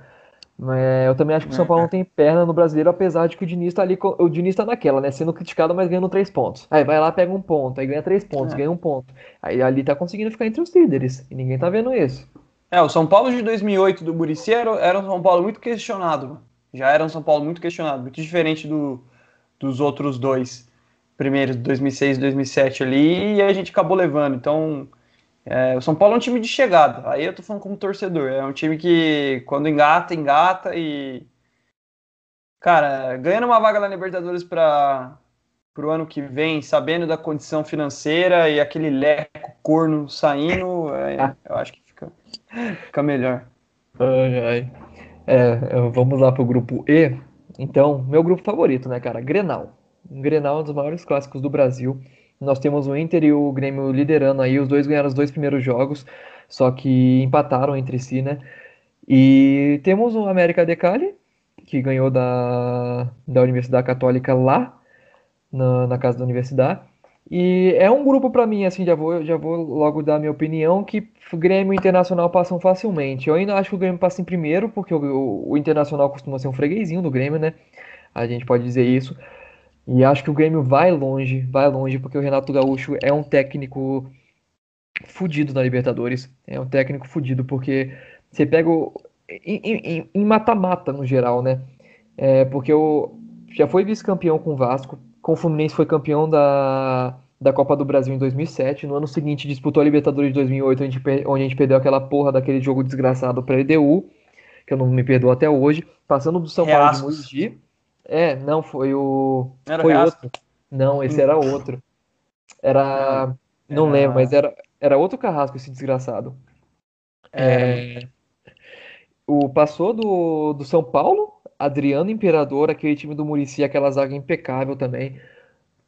É, eu também acho que o São Paulo não tem perna no brasileiro, apesar de que o Diniz tá ali. O Diniz tá naquela, né? Sendo criticado, mas ganhando três pontos. Aí vai lá, pega um ponto, aí ganha três pontos, é. ganha um ponto. Aí ali tá conseguindo ficar entre os líderes. E ninguém tá vendo isso. É, o São Paulo de 2008 do Murici era, era um São Paulo muito questionado. Já era um São Paulo muito questionado, muito diferente do, dos outros dois primeiros, 2006 e 2007 ali, e a gente acabou levando. Então, é, o São Paulo é um time de chegada. Aí eu tô falando como torcedor. É um time que, quando engata, engata e. Cara, ganhando uma vaga na Libertadores para o ano que vem, sabendo da condição financeira e aquele leco corno saindo, é, eu acho que fica, fica melhor. Ai, ai. É, vamos lá pro grupo E. Então, meu grupo favorito, né, cara? Grenal. Grenal é um dos maiores clássicos do Brasil. Nós temos o Inter e o Grêmio liderando aí. Os dois ganharam os dois primeiros jogos, só que empataram entre si, né? E temos o América de Cali, que ganhou da, da Universidade Católica lá, na, na casa da universidade. E é um grupo para mim, assim, já vou, já vou logo dar minha opinião, que Grêmio e Internacional passam facilmente. Eu ainda acho que o Grêmio passa em primeiro, porque o, o, o, Internacional costuma ser um freguesinho do Grêmio, né? A gente pode dizer isso. E acho que o Grêmio vai longe, vai longe, porque o Renato Gaúcho é um técnico fudido na Libertadores. É um técnico fudido, porque você pega o. Em mata-mata no geral, né? É, porque o, já foi vice-campeão com o Vasco, com o Fluminense foi campeão da, da Copa do Brasil em 2007. No ano seguinte disputou a Libertadores de 2008, onde, onde a gente perdeu aquela porra daquele jogo desgraçado para a EDU, que eu não me perdoo até hoje. Passando do São Paulo de Mogi. É, não, foi o. Era foi outro. Não, esse era outro. Era. Não, não lembro, mas era, era outro carrasco esse desgraçado. É... é... O passou do, do São Paulo Adriano Imperador, aquele time do Murici, aquela zaga impecável também.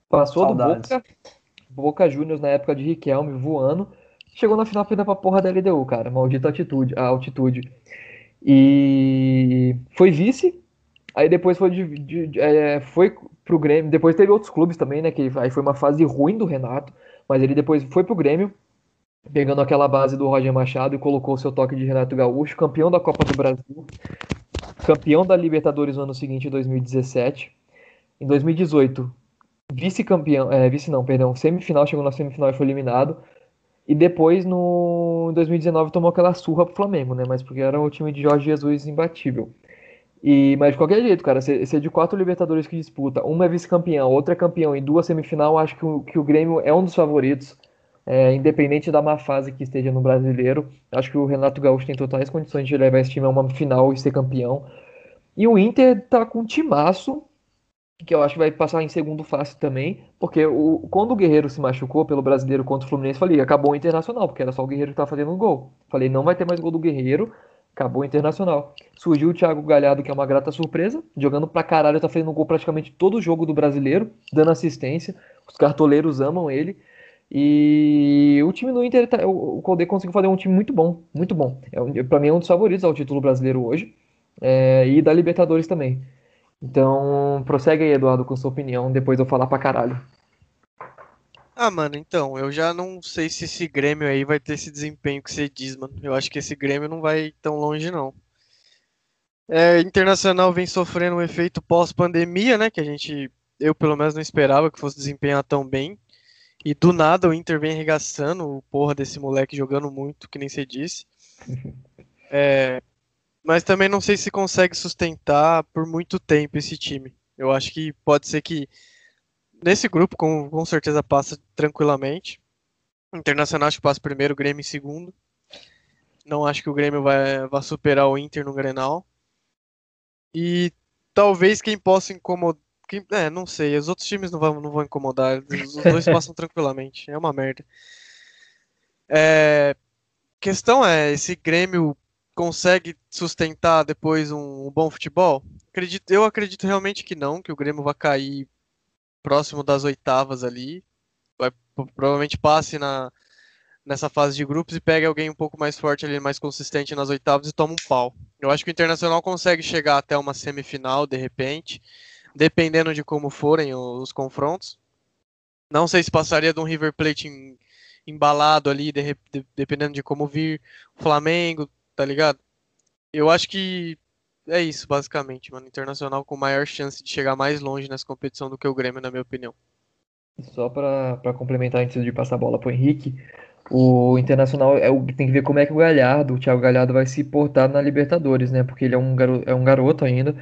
Passou Saudades. do Boca, Boca Juniors na época de Riquelme voando. Chegou na final perdendo pra porra da LDU, cara. Maldita atitude, a altitude. E foi vice. Aí depois foi, de, de, de, é, foi pro Grêmio. Depois teve outros clubes também, né? Que aí foi uma fase ruim do Renato. Mas ele depois foi pro Grêmio, pegando aquela base do Roger Machado e colocou o seu toque de Renato Gaúcho, campeão da Copa do Brasil, campeão da Libertadores no ano seguinte, em 2017. Em 2018, vice-campeão, é, vice não, perdão, semifinal, chegou na semifinal e foi eliminado. E depois, no 2019, tomou aquela surra pro Flamengo, né? Mas porque era o time de Jorge Jesus imbatível. E, mas de qualquer jeito, cara, se, se é de quatro Libertadores que disputa, uma é vice-campeão, outra é campeão e duas semifinal, acho que o, que o Grêmio é um dos favoritos, é, independente da má fase que esteja no brasileiro. Acho que o Renato Gaúcho tem totais condições de levar esse time a uma final e ser campeão. E o Inter tá com um timaço, que eu acho que vai passar em segundo fácil também, porque o, quando o Guerreiro se machucou pelo brasileiro contra o Fluminense, falei, acabou o Internacional, porque era só o Guerreiro que tava fazendo um gol. Falei, não vai ter mais gol do Guerreiro, acabou o Internacional. Surgiu o Thiago Galhardo, que é uma grata surpresa, jogando pra caralho, tá fazendo gol praticamente todo o jogo do brasileiro, dando assistência. Os cartoleiros amam ele. E o time do Inter, tá, o Colde conseguiu fazer um time muito bom, muito bom. É, para mim é um dos favoritos ao título brasileiro hoje é, e da Libertadores também. Então, prossegue aí, Eduardo, com sua opinião, depois eu falar pra caralho. Ah, mano, então, eu já não sei se esse Grêmio aí vai ter esse desempenho que você diz, mano. Eu acho que esse Grêmio não vai tão longe, não. É, Internacional vem sofrendo um efeito pós-pandemia, né? Que a gente, eu pelo menos não esperava que fosse desempenhar tão bem. E do nada o Inter vem arregaçando o porra desse moleque jogando muito, que nem você disse. É, mas também não sei se consegue sustentar por muito tempo esse time. Eu acho que pode ser que nesse grupo, com, com certeza, passa tranquilamente. Internacional acho que passa primeiro, Grêmio em segundo. Não acho que o Grêmio vai, vai superar o Inter no Grenal. E talvez quem possa incomodar. É, não sei. Os outros times não vão, não vão incomodar. Os dois passam tranquilamente. É uma merda. É, questão é, esse Grêmio consegue sustentar depois um, um bom futebol? Acredito, eu acredito realmente que não, que o Grêmio vai cair próximo das oitavas ali. Vai, provavelmente passe na, nessa fase de grupos e pegue alguém um pouco mais forte ali, mais consistente nas oitavas e toma um pau. Eu acho que o Internacional consegue chegar até uma semifinal de repente, dependendo de como forem os, confrontos. Não sei se passaria de um River Plate em, embalado ali, de, de, dependendo de como vir. O Flamengo, tá ligado? Eu acho que é isso, basicamente, mano. Internacional com maior chance de chegar mais longe nessa competição do que o Grêmio, na minha opinião. Só para complementar antes de passar a bola pro Henrique, o Internacional é o, tem que ver como é que o Galhardo, o Thiago Galhardo, vai se portar na Libertadores, né? Porque ele é um, garo, é um garoto ainda,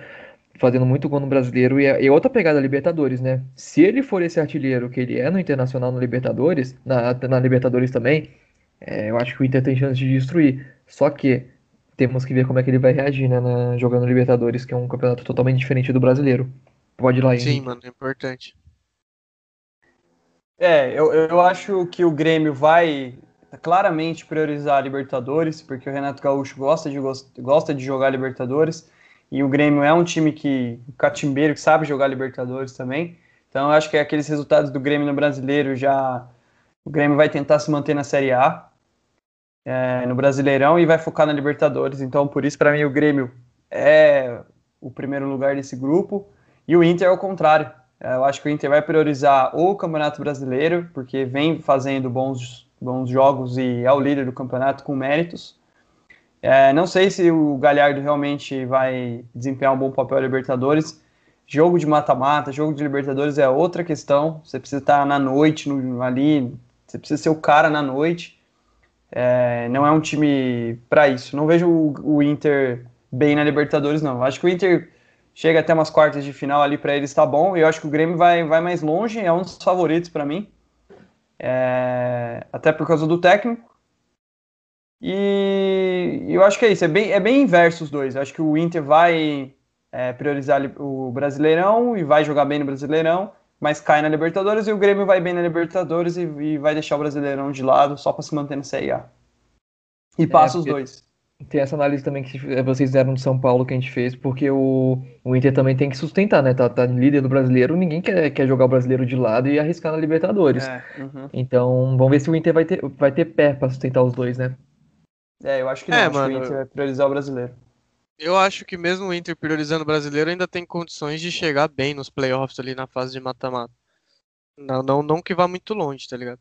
fazendo muito gol no brasileiro. E, é, e outra pegada Libertadores, né? Se ele for esse artilheiro que ele é no Internacional no Libertadores, na, na Libertadores também, é, eu acho que o Inter tem chance de destruir. Só que temos que ver como é que ele vai reagir, né, na, jogando Libertadores, que é um campeonato totalmente diferente do brasileiro. Pode ir lá, Sim, mano, é importante. É, eu, eu acho que o Grêmio vai claramente priorizar a Libertadores, porque o Renato Gaúcho gosta de, gosta de jogar Libertadores, e o Grêmio é um time que, catimbeiro, que sabe jogar Libertadores também. Então eu acho que aqueles resultados do Grêmio no Brasileiro já... O Grêmio vai tentar se manter na Série A, é, no Brasileirão e vai focar na Libertadores. Então, por isso, para mim, o Grêmio é o primeiro lugar desse grupo. E o Inter é o contrário. É, eu acho que o Inter vai priorizar o Campeonato Brasileiro, porque vem fazendo bons, bons jogos e é o líder do campeonato com méritos. É, não sei se o Galhardo realmente vai desempenhar um bom papel na Libertadores. Jogo de mata-mata, jogo de Libertadores é outra questão. Você precisa estar na noite, no, ali, você precisa ser o cara na noite. É, não é um time para isso. Não vejo o, o, Inter bem na Libertadores, não. Acho que o Inter chega até umas quartas de final ali para eles tá bom. E eu acho que o Grêmio vai, vai mais longe, é um dos favoritos para mim. É, até por causa do técnico. E eu acho que é isso, é bem, é bem inverso os dois. Eu acho que o Inter vai é, priorizar o Brasileirão e vai jogar bem no Brasileirão mas cai na Libertadores e o Grêmio vai bem na Libertadores e, e vai deixar o Brasileirão de lado só para se manter na Série A. E é, passa é, os dois. tem essa análise também que vocês fizeram de São Paulo que a gente fez, porque o, o Inter também tem que sustentar, né? Tá, tá líder do brasileiro, ninguém quer, quer jogar o brasileiro de lado e arriscar na Libertadores. É, uhum. Então, vamos ver se o Inter vai ter, vai ter pé para sustentar os dois, né? É, eu acho que não. É, acho mano, que o Inter vai priorizar o brasileiro. Eu acho que mesmo o Inter priorizando o brasileiro ainda tem condições de chegar bem nos playoffs ali na fase de mata-mata. Não, não, não que vá muito longe, tá ligado?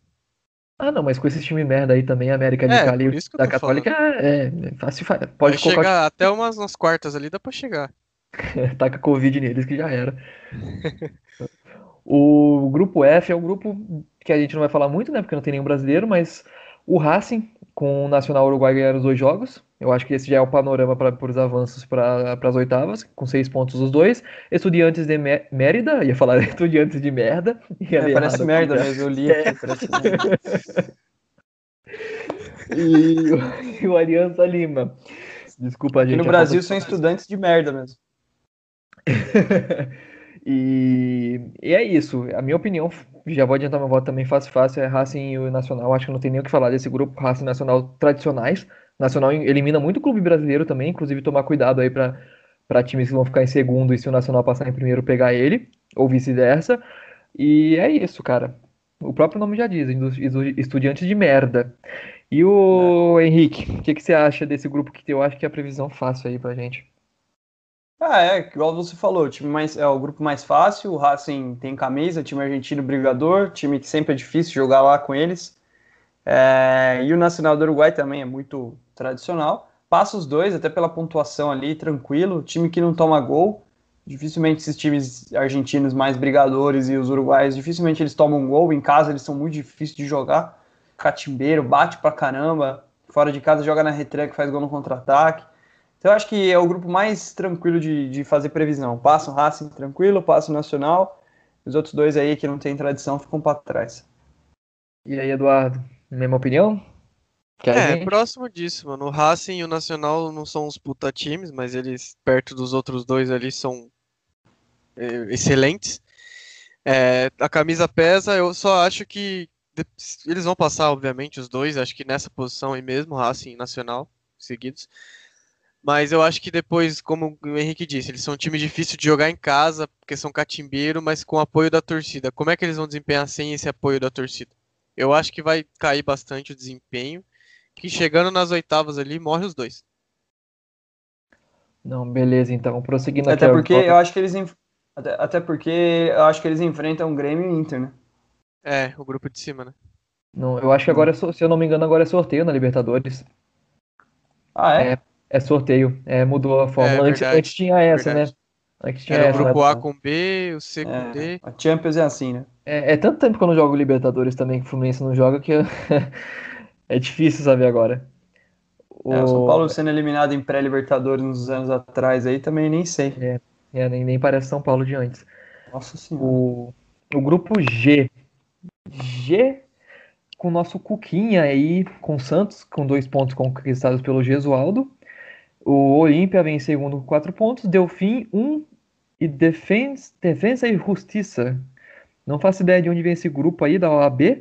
Ah, não, mas com esse time merda aí também, a América de é, Cali da Católica é, é fácil. Pode chegar até umas nas quartas ali, dá pra chegar. Taca Covid neles que já era. o grupo F é um grupo que a gente não vai falar muito, né? Porque não tem nenhum brasileiro, mas o Racing com o Nacional Uruguai ganharam os dois jogos. Eu acho que esse já é o panorama para os avanços para as oitavas, com seis pontos os dois. Estudiantes de Mérida, ia falar estudiantes de merda. É, parece merda, mas eu li aqui, é. parece e, e o Aliança Lima. Desculpa, aqui gente. no Brasil são estudantes de merda mesmo. e, e é isso. A minha opinião já vou adiantar meu voto também fácil fácil, é Racing e o Nacional. Acho que não tem nem o que falar desse grupo Racing Nacional tradicionais. Nacional elimina muito clube brasileiro também, inclusive tomar cuidado aí para times que vão ficar em segundo e se o Nacional passar em primeiro pegar ele, ou vice-versa. E é isso, cara. O próprio nome já diz, estudiantes de merda. E o é. Henrique, o que, que você acha desse grupo que eu acho que é a previsão fácil aí pra gente? Ah, é, igual você falou, time mais, é o grupo mais fácil, o Racing tem camisa, time argentino brigador, time que sempre é difícil jogar lá com eles. É, e o Nacional do Uruguai também é muito tradicional. Passa os dois, até pela pontuação ali, tranquilo. Time que não toma gol. Dificilmente esses times argentinos mais brigadores e os uruguaios, dificilmente eles tomam gol. Em casa eles são muito difíceis de jogar. Catimbeiro, bate pra caramba. Fora de casa joga na retranca, faz gol no contra-ataque. Então eu acho que é o grupo mais tranquilo de, de fazer previsão. Passa o Racing tranquilo, passa o Nacional. Os outros dois aí que não tem tradição ficam para trás. E aí, Eduardo, mesma opinião? é, próximo disso, mano. O Racing e o Nacional não são os puta times, mas eles, perto dos outros dois ali, são é, excelentes. É, a camisa pesa, eu só acho que eles vão passar, obviamente, os dois, acho que nessa posição aí mesmo, Racing e Nacional, seguidos. Mas eu acho que depois, como o Henrique disse, eles são um time difícil de jogar em casa, porque são catimbeiro, mas com apoio da torcida. Como é que eles vão desempenhar sem esse apoio da torcida? Eu acho que vai cair bastante o desempenho, que chegando nas oitavas ali, morre os dois. Não, beleza, então, prosseguindo até porque eu acho que eles até, até porque eu acho que eles enfrentam o Grêmio e o Inter, né? É, o grupo de cima, né? Não, eu acho que agora, se eu não me engano, agora é sorteio na Libertadores. Ah, é? é é sorteio, é, mudou a fórmula. É, antes, antes, tinha essa, né? Antes tinha Era essa, o grupo né? A com B, o C com é, D. A Champions é assim, né? É, é, tanto tempo que eu não jogo Libertadores também, que o Fluminense não joga, que é difícil saber agora. O... É, o São Paulo sendo eliminado em pré-Libertadores uns anos atrás aí, também nem sei. É, é nem, nem parece São Paulo de antes. Nossa Senhora. O, o grupo G. G com o nosso Cuquinha aí, com o Santos, com dois pontos conquistados pelo Gesualdo. O Olímpia vem em segundo com quatro pontos, Delfim um e Defensa, Defensa e Justiça. Não faço ideia de onde vem esse grupo aí da OAB,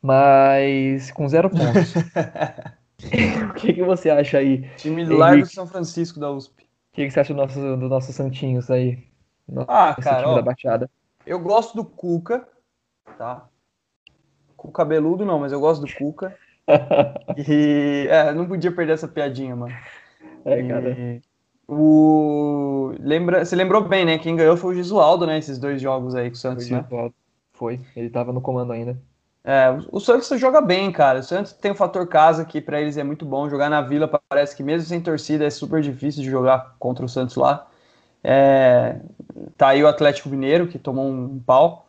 mas com zero pontos. o que, que você acha aí? Time Largo São Francisco da USP. O que, que você acha do nosso, do nosso Santinhos aí? Nosso, ah, cara, ó, da Baixada. eu gosto do Cuca, tá? Cuca cabeludo não, mas eu gosto do Cuca. e é, não podia perder essa piadinha, mano. É, cara. O... Lembra... Você lembrou bem, né? Quem ganhou foi o Gisualdo, né? Esses dois jogos aí com o Santos, foi né? Foi, ele tava no comando ainda. É, o Santos joga bem, cara. O Santos tem o fator casa que para eles é muito bom. Jogar na Vila parece que mesmo sem torcida é super difícil de jogar contra o Santos lá. É, tá aí o Atlético Mineiro que tomou um pau,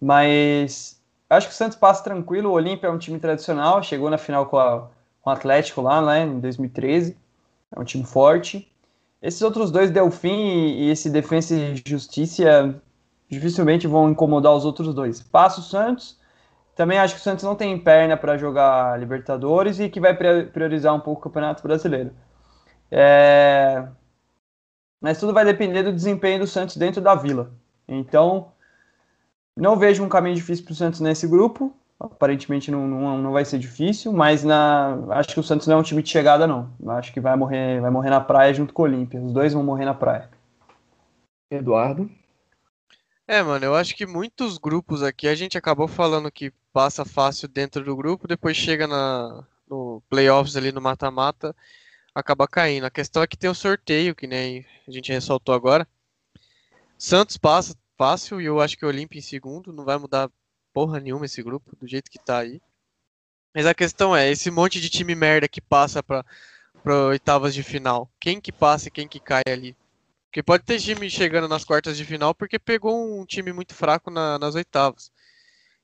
mas acho que o Santos passa tranquilo. O Olímpia é um time tradicional, chegou na final com, a, com o Atlético lá, né, em 2013. É um time forte. Esses outros dois, Delfim e esse Defensa e Justiça, dificilmente vão incomodar os outros dois. Passa o Santos. Também acho que o Santos não tem perna para jogar Libertadores e que vai priorizar um pouco o Campeonato Brasileiro. É... Mas tudo vai depender do desempenho do Santos dentro da Vila. Então, não vejo um caminho difícil para o Santos nesse grupo. Aparentemente não, não, não vai ser difícil, mas na, acho que o Santos não é um time de chegada, não. Acho que vai morrer, vai morrer na praia junto com o Olímpia. Os dois vão morrer na praia. Eduardo? É, mano, eu acho que muitos grupos aqui a gente acabou falando que passa fácil dentro do grupo, depois chega na, no playoffs ali no mata-mata, acaba caindo. A questão é que tem o sorteio, que nem a gente ressaltou agora. Santos passa fácil e eu acho que o Olímpia em segundo, não vai mudar porra nenhuma esse grupo, do jeito que tá aí. Mas a questão é, esse monte de time merda que passa pra, pra oitavas de final, quem que passa e quem que cai ali? Porque pode ter time chegando nas quartas de final porque pegou um time muito fraco na, nas oitavas.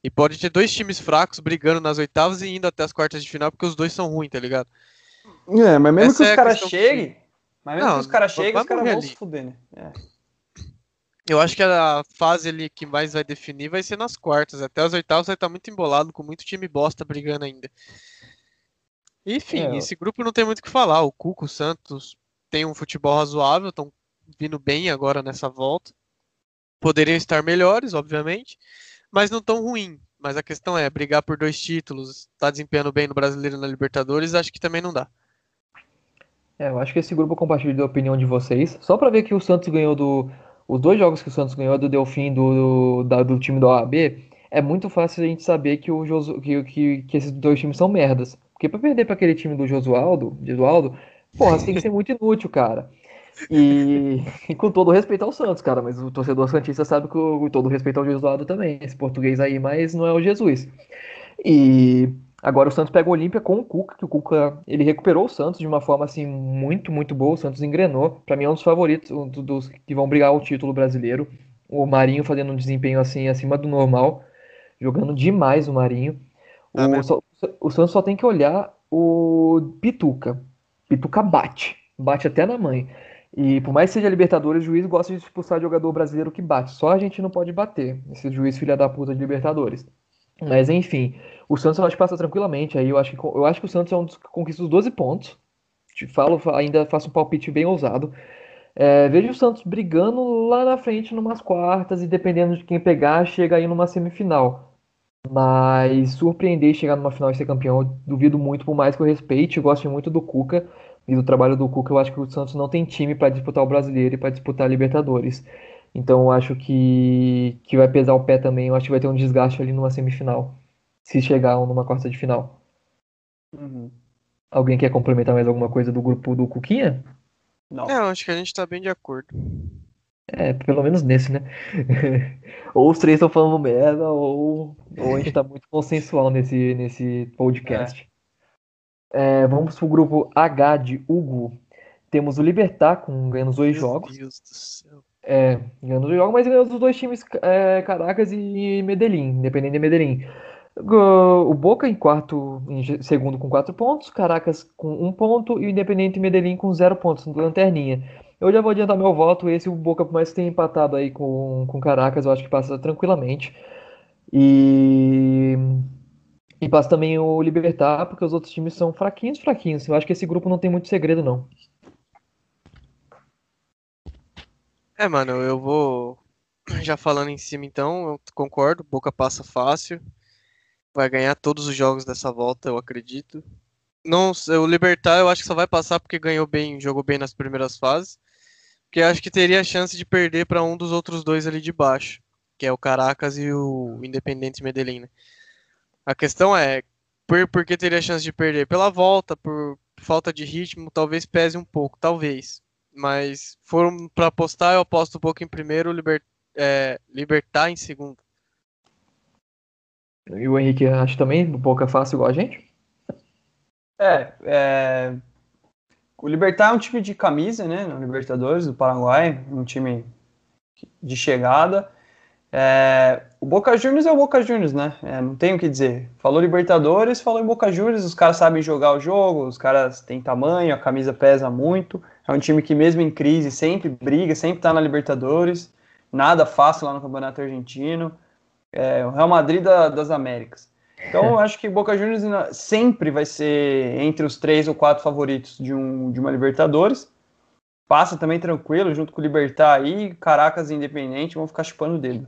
E pode ter dois times fracos brigando nas oitavas e indo até as quartas de final porque os dois são ruins, tá ligado? É, mas mesmo Essa que os é caras cheguem. Mas mesmo não, que os caras cheguem, os caras vão se fuder, né? É. Eu acho que a fase ali que mais vai definir vai ser nas quartas. Até as oitavas vai estar muito embolado, com muito time bosta brigando ainda. Enfim, é, esse grupo não tem muito o que falar. O Cuco, o Santos tem um futebol razoável, estão vindo bem agora nessa volta. Poderiam estar melhores, obviamente, mas não tão ruim. Mas a questão é, brigar por dois títulos, tá desempenhando bem no Brasileiro e na Libertadores, acho que também não dá. É, eu acho que esse grupo compartilha a opinião de vocês. Só para ver que o Santos ganhou do. Os dois jogos que o Santos ganhou do Delfim do, do, da, do time do OAB, é muito fácil a gente saber que, o Josu, que, que, que esses dois times são merdas. Porque para perder para aquele time do Josualdo, Josualdo, porra, você tem que ser muito inútil, cara. E, e, com todo respeito ao Santos, cara, mas o torcedor Santista sabe que com todo respeito ao Jesuado também, esse português aí, mas não é o Jesus. E agora o Santos pega o Olímpia com o Cuca, que o Cuca ele recuperou o Santos de uma forma assim muito, muito boa. O Santos engrenou. Para mim é um dos favoritos um dos que vão brigar o título brasileiro. O Marinho fazendo um desempenho assim acima do normal, jogando demais o Marinho. Ah, o, só, o Santos só tem que olhar o Pituca. Pituca bate, bate até na mãe. E por mais que seja Libertadores, o juiz gosta de expulsar jogador brasileiro que bate. Só a gente não pode bater, esse juiz filha da puta de Libertadores. Mas enfim, o Santos eu acho que passa tranquilamente. Aí eu acho que, eu acho que o Santos é um dos que conquista os 12 pontos. Te falo, ainda faço um palpite bem ousado. É, vejo o Santos brigando lá na frente numas quartas e dependendo de quem pegar, chega aí numa semifinal. Mas surpreender chegar numa final e ser campeão, duvido muito, por mais que eu respeite, eu gosto muito do Cuca e do trabalho do Cuca, eu acho que o Santos não tem time para disputar o Brasileiro e para disputar a Libertadores. Então eu acho que, que vai pesar o pé também. Eu acho que vai ter um desgaste ali numa semifinal. Se chegar numa quarta de final. Uhum. Alguém quer complementar mais alguma coisa do grupo do Cuquinha? Não. É, eu acho que a gente tá bem de acordo. É, pelo menos nesse, né? ou os três estão falando merda, ou, ou a gente tá muito consensual nesse, nesse podcast. É, vamos pro grupo H de Hugo. Temos o Libertar com ganhando os dois Meu jogos. Deus do céu. É, ganhando os jogos, mas ganhando os dois times é, Caracas e Medellín, independente de Medellín. O Boca em quarto, em segundo com quatro pontos, Caracas com um ponto e o Independente Medellín com zero pontos, no lanterninha. Eu já vou adiantar meu voto, esse o Boca, por mais que tenha empatado aí com, com Caracas, eu acho que passa tranquilamente. E e passa também o Libertar, porque os outros times são fraquinhos, fraquinhos. Eu acho que esse grupo não tem muito segredo, não. É, mano, eu vou. Já falando em cima, então, eu concordo. Boca passa fácil. Vai ganhar todos os jogos dessa volta, eu acredito. Não, o Libertar eu acho que só vai passar porque ganhou bem, jogou bem nas primeiras fases. Porque acho que teria a chance de perder para um dos outros dois ali de baixo, que é o Caracas e o Independente Medellín. Né? A questão é, por, por que teria chance de perder? Pela volta, por falta de ritmo, talvez pese um pouco, talvez. Mas foram para apostar, eu aposto um pouco em primeiro, liber, é, libertar em segundo. E o Henrique acha também um pouco é fácil igual a gente? É, é, o Libertar é um time de camisa, né? No Libertadores do Paraguai, um time de chegada. É, o Boca Juniors é o Boca Juniors, né? É, não tem o que dizer. Falou Libertadores, falou em Boca Juniors, os caras sabem jogar o jogo, os caras têm tamanho, a camisa pesa muito. É um time que, mesmo em crise, sempre briga, sempre tá na Libertadores. Nada fácil lá no Campeonato Argentino. É o Real Madrid da, das Américas. Então, eu acho que Boca Juniors sempre vai ser entre os três ou quatro favoritos de, um, de uma Libertadores. Passa também tranquilo, junto com o Libertar aí, Caracas e Independente vão ficar chupando dedo.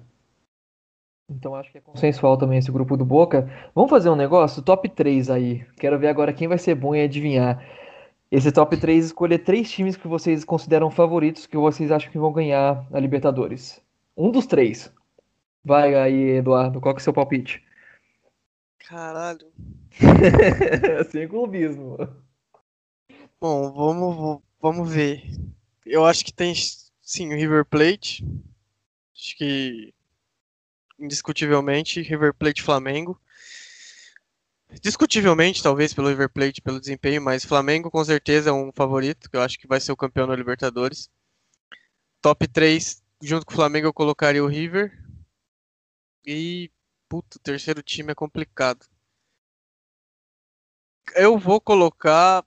Então acho que é consensual também esse grupo do Boca. Vamos fazer um negócio? Top 3 aí. Quero ver agora quem vai ser bom em adivinhar. Esse top 3, escolher três times que vocês consideram favoritos, que vocês acham que vão ganhar a Libertadores. Um dos três. Vai aí, Eduardo, qual que é o seu palpite? Caralho. Sem clubismo. Bom, vamos, vamos ver. Eu acho que tem sim o River Plate. Acho que indiscutivelmente River Plate Flamengo. Discutivelmente, talvez pelo River Plate, pelo desempenho, mas Flamengo com certeza é um favorito, que eu acho que vai ser o campeão da Libertadores. Top 3, junto com o Flamengo, eu colocaria o River. E, puto, o terceiro time é complicado. Eu vou colocar,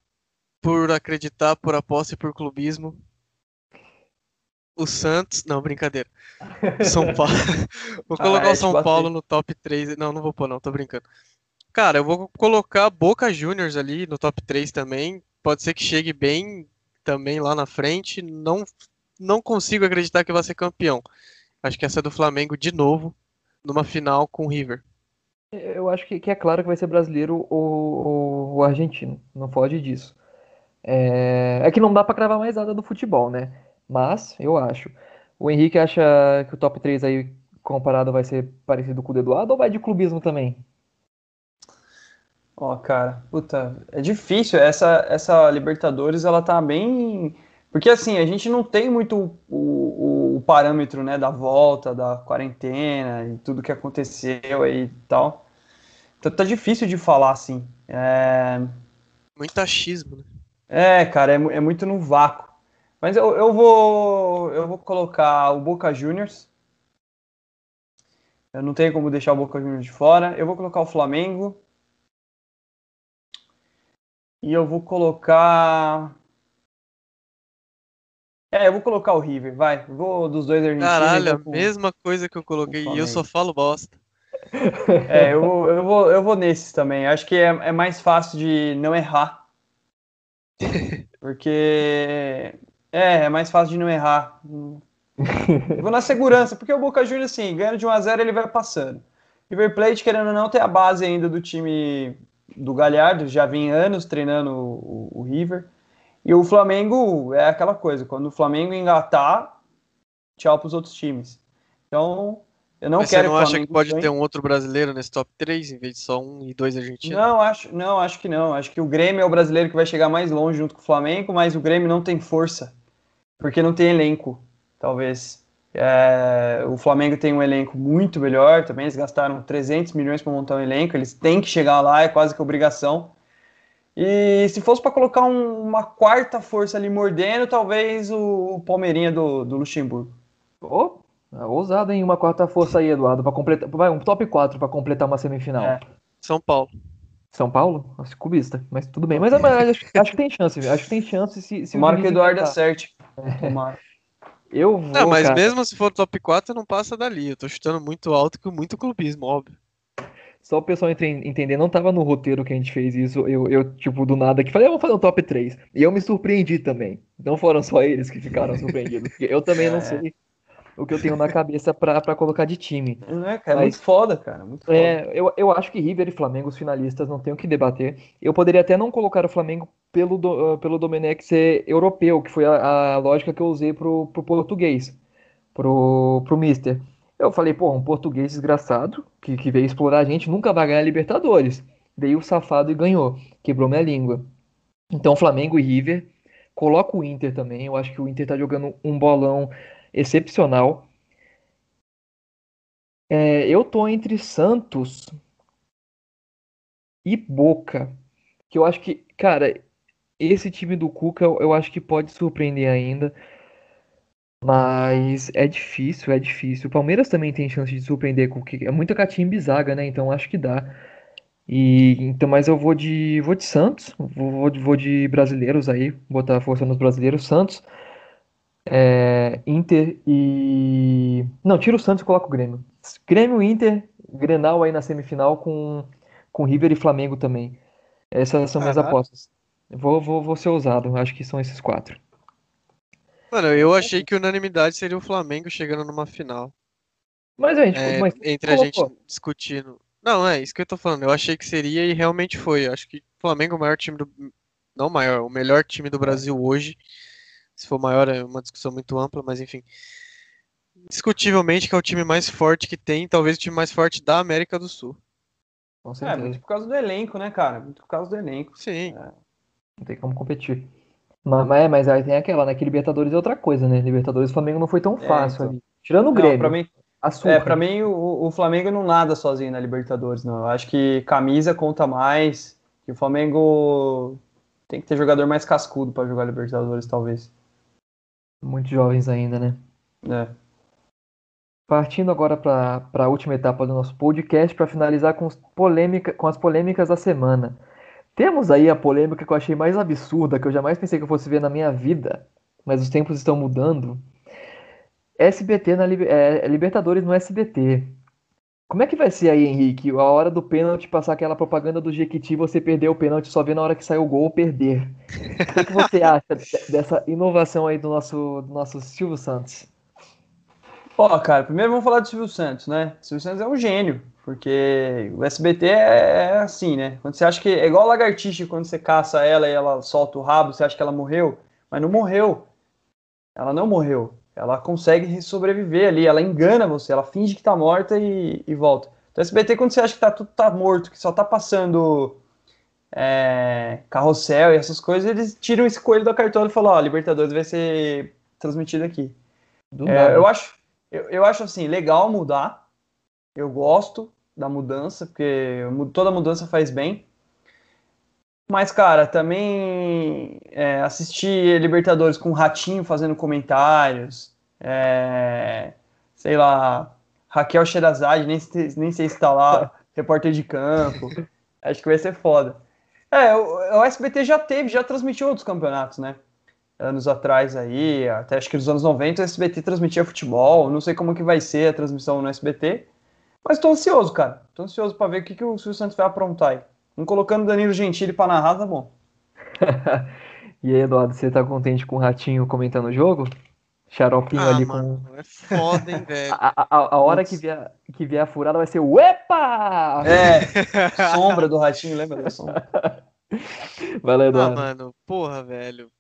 por acreditar, por aposta e por clubismo, o Santos. Não, brincadeira. São Paulo. vou colocar ah, é, o São Paulo no top 3. Não, não vou pôr, não, tô brincando. Cara, eu vou colocar Boca Juniors ali no top 3 também. Pode ser que chegue bem também lá na frente. Não, não consigo acreditar que vai ser campeão. Acho que essa é do Flamengo de novo, numa final com o River. Eu acho que, que é claro que vai ser brasileiro ou, ou argentino. Não pode disso. É, é que não dá para cravar mais nada do futebol, né? Mas eu acho. O Henrique acha que o top 3 aí comparado vai ser parecido com o do Eduardo ou vai de clubismo também? Ó, oh, cara, puta, é difícil. Essa, essa Libertadores, ela tá bem. Porque assim, a gente não tem muito o, o, o, parâmetro, né, da volta, da quarentena e tudo que aconteceu aí e tal. Então tá difícil de falar, assim. É... Muito achismo, né? É, cara, é, é muito no vácuo. Mas eu, eu vou eu vou colocar o Boca Juniors. Eu não tenho como deixar o Boca Juniors de fora. Eu vou colocar o Flamengo. E eu vou colocar. É, eu vou colocar o River, vai. Vou dos dois argentinos. Caralho, a mesma coisa que eu coloquei e eu só falo bosta. É, eu vou, eu vou, eu vou nesses também. Acho que é, é mais fácil de não errar. Porque. É, é mais fácil de não errar. Eu vou na segurança, porque o Boca Juniors, assim, ganhando de 1x0, ele vai passando. River Plate, querendo ou não, tem a base ainda do time do Galhardo, já vem anos treinando o, o, River. E o Flamengo é aquela coisa, quando o Flamengo engatar, tchau para os outros times. Então, eu não Mas quero. Você não acha que pode ganhe. ter um outro brasileiro nesse top 3 em vez de só um e dois argentinos? Não, acho, não, acho que não. Acho que o Grêmio é o brasileiro que vai chegar mais longe junto com o Flamengo, mas o Grêmio não tem força, porque não tem elenco, talvez. É, o Flamengo tem um elenco muito melhor também. Eles gastaram 300 milhões para montar um elenco. Eles têm que chegar lá, é quase que obrigação. E se fosse para colocar um, uma quarta força ali mordendo, talvez o, o Palmeirinha do, do Luxemburgo. Oh, ousado, hein? Uma quarta força aí, Eduardo, para completar. Vai, um top 4 para completar uma semifinal. É. São Paulo. São Paulo? Nossa, cubista, mas tudo bem. Mas, mas acho, acho, que tem chance, acho que tem chance se, se Tomara que o Eduardo acerte. Tomara. Eu vou. Não, mas cara. mesmo se for top 4, não passa dali. Eu tô chutando muito alto com muito clubismo, óbvio. Só o pessoal entender, não tava no roteiro que a gente fez isso. Eu, eu tipo, do nada que falei, eu vou fazer um top 3. E eu me surpreendi também. Não foram só eles que ficaram surpreendidos. Porque eu também é. não sei o que eu tenho na cabeça para colocar de time. É, cara, é muito foda, cara. Muito foda. É, eu, eu acho que River e Flamengo, os finalistas, não tem o que debater. Eu poderia até não colocar o Flamengo pelo, do, uh, pelo Domenech ser europeu, que foi a, a, lógica que eu usei pro, pro português, pro, pro Mister. Eu falei, pô, um português desgraçado, que, que veio explorar a gente, nunca vai ganhar Libertadores. Veio o safado e ganhou, quebrou minha língua. Então, Flamengo e River. Coloco o Inter também. Eu acho que o Inter tá jogando um bolão excepcional. É, eu tô entre Santos e Boca. Que eu acho que, cara, esse time do Cuca eu acho que pode surpreender ainda. Mas é difícil, é difícil. O Palmeiras também tem chance de surpreender com que é muita catimba e zaga, né? Então acho que dá. E então, mas eu vou de vou de Santos, vou, vou de brasileiros aí, botar força nos brasileiros. Santos, é, Inter e. Não, tira o Santos e coloca o Grêmio. Grêmio, Inter, Grenal aí na semifinal com, com River e Flamengo também. Essas são minhas apostas. Vou, vou, vou ser ousado, acho que são esses quatro. Mano, eu achei que unanimidade seria o Flamengo chegando numa final. Mas a gente, é, mas entre a gente discutindo. Não, é isso que eu tô falando. Eu achei que seria e realmente foi. Eu acho que o Flamengo é o maior time do. Não maior, o melhor time do Brasil hoje. Se for maior, é uma discussão muito ampla, mas enfim. Discutivelmente que é o time mais forte que tem, talvez o time mais forte da América do Sul. Com certeza. É, muito por causa do elenco, né, cara? Muito por causa do elenco. Sim. É. Não tem como competir. Mas, mas, mas, aí tem aquela, né? Que Libertadores é outra coisa, né? Libertadores o Flamengo não foi tão é, fácil então. ali. Tirando o Grêmio. Não, pra mim, açúcar. É, pra mim o, o, Flamengo não nada sozinho na Libertadores, não. Eu acho que camisa conta mais. Que o Flamengo tem que ter jogador mais cascudo para jogar Libertadores, talvez. Muito jovens ainda, né? É. Partindo agora para a última etapa do nosso podcast, para finalizar com, polêmica, com as polêmicas da semana. Temos aí a polêmica que eu achei mais absurda, que eu jamais pensei que eu fosse ver na minha vida, mas os tempos estão mudando. SBT na é, Libertadores no SBT. Como é que vai ser aí, Henrique? A hora do pênalti passar aquela propaganda do Jequiti, você perder o pênalti só vê na hora que sai o gol perder. O que, que você acha dessa inovação aí do nosso, do nosso Silvio Santos? Ó, cara, primeiro vamos falar do Silvio Santos, né? O Silvio Santos é um gênio, porque o SBT é, é assim, né? Quando você acha que é igual a lagartixa, quando você caça ela e ela solta o rabo, você acha que ela morreu, mas não morreu. Ela não morreu. Ela consegue sobreviver ali, ela engana você, ela finge que tá morta e, e volta. Então, o SBT, quando você acha que tá, tudo tá morto, que só tá passando é, carrossel e essas coisas, eles tiram esse coelho da cartola e falam: Ó, Libertadores vai ser transmitido aqui. É, eu acho eu, eu acho assim, legal mudar. Eu gosto da mudança, porque toda mudança faz bem. Mas, cara, também é, assistir Libertadores com o Ratinho fazendo comentários, é, sei lá, Raquel Sherazade, nem, nem sei se tá lá, repórter de campo. Acho que vai ser foda. É, o, o SBT já teve, já transmitiu outros campeonatos, né? anos atrás aí, até acho que nos anos 90 o SBT transmitia futebol, não sei como que vai ser a transmissão no SBT, mas tô ansioso, cara, tô ansioso para ver o que, que o Silvio Santos vai aprontar aí. Um colocando Danilo Gentili para narrar, tá bom. e aí, Eduardo, você tá contente com o Ratinho comentando o jogo? Xaropinho ah, ali mano, com. É foda, hein, velho. A, a, a, hora que vier, que vier a furada vai ser Uepa! É, sombra do Ratinho, lembra da sombra? Vai lá, Eduardo. Ah, mano, porra, velho.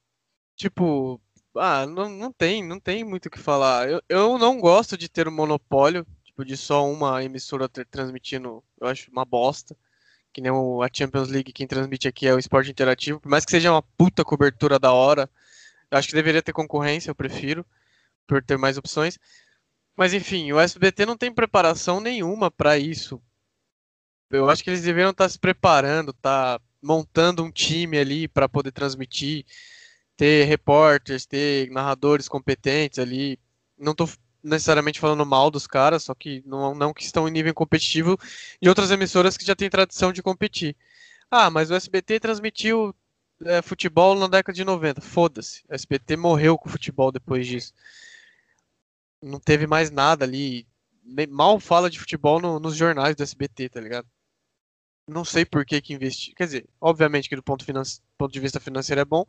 Tipo, ah, não, não tem, não tem muito o que falar. Eu, eu não gosto de ter um monopólio, tipo, de só uma emissora transmitindo, eu acho uma bosta. Que nem o, a Champions League, quem transmite aqui é o Esporte Interativo. Por mais que seja uma puta cobertura da hora, eu acho que deveria ter concorrência, eu prefiro, por ter mais opções. Mas enfim, o SBT não tem preparação nenhuma para isso. Eu acho que eles deveriam estar tá se preparando, tá montando um time ali para poder transmitir ter repórteres, ter narradores competentes ali. Não estou necessariamente falando mal dos caras, só que não, não que estão em nível competitivo e outras emissoras que já têm tradição de competir. Ah, mas o SBT transmitiu é, futebol na década de 90. Foda-se. O SBT morreu com o futebol depois disso. Não teve mais nada ali. Mal fala de futebol no, nos jornais do SBT, tá ligado? Não sei por que que investir. Quer dizer, obviamente que do ponto, ponto de vista financeiro é bom,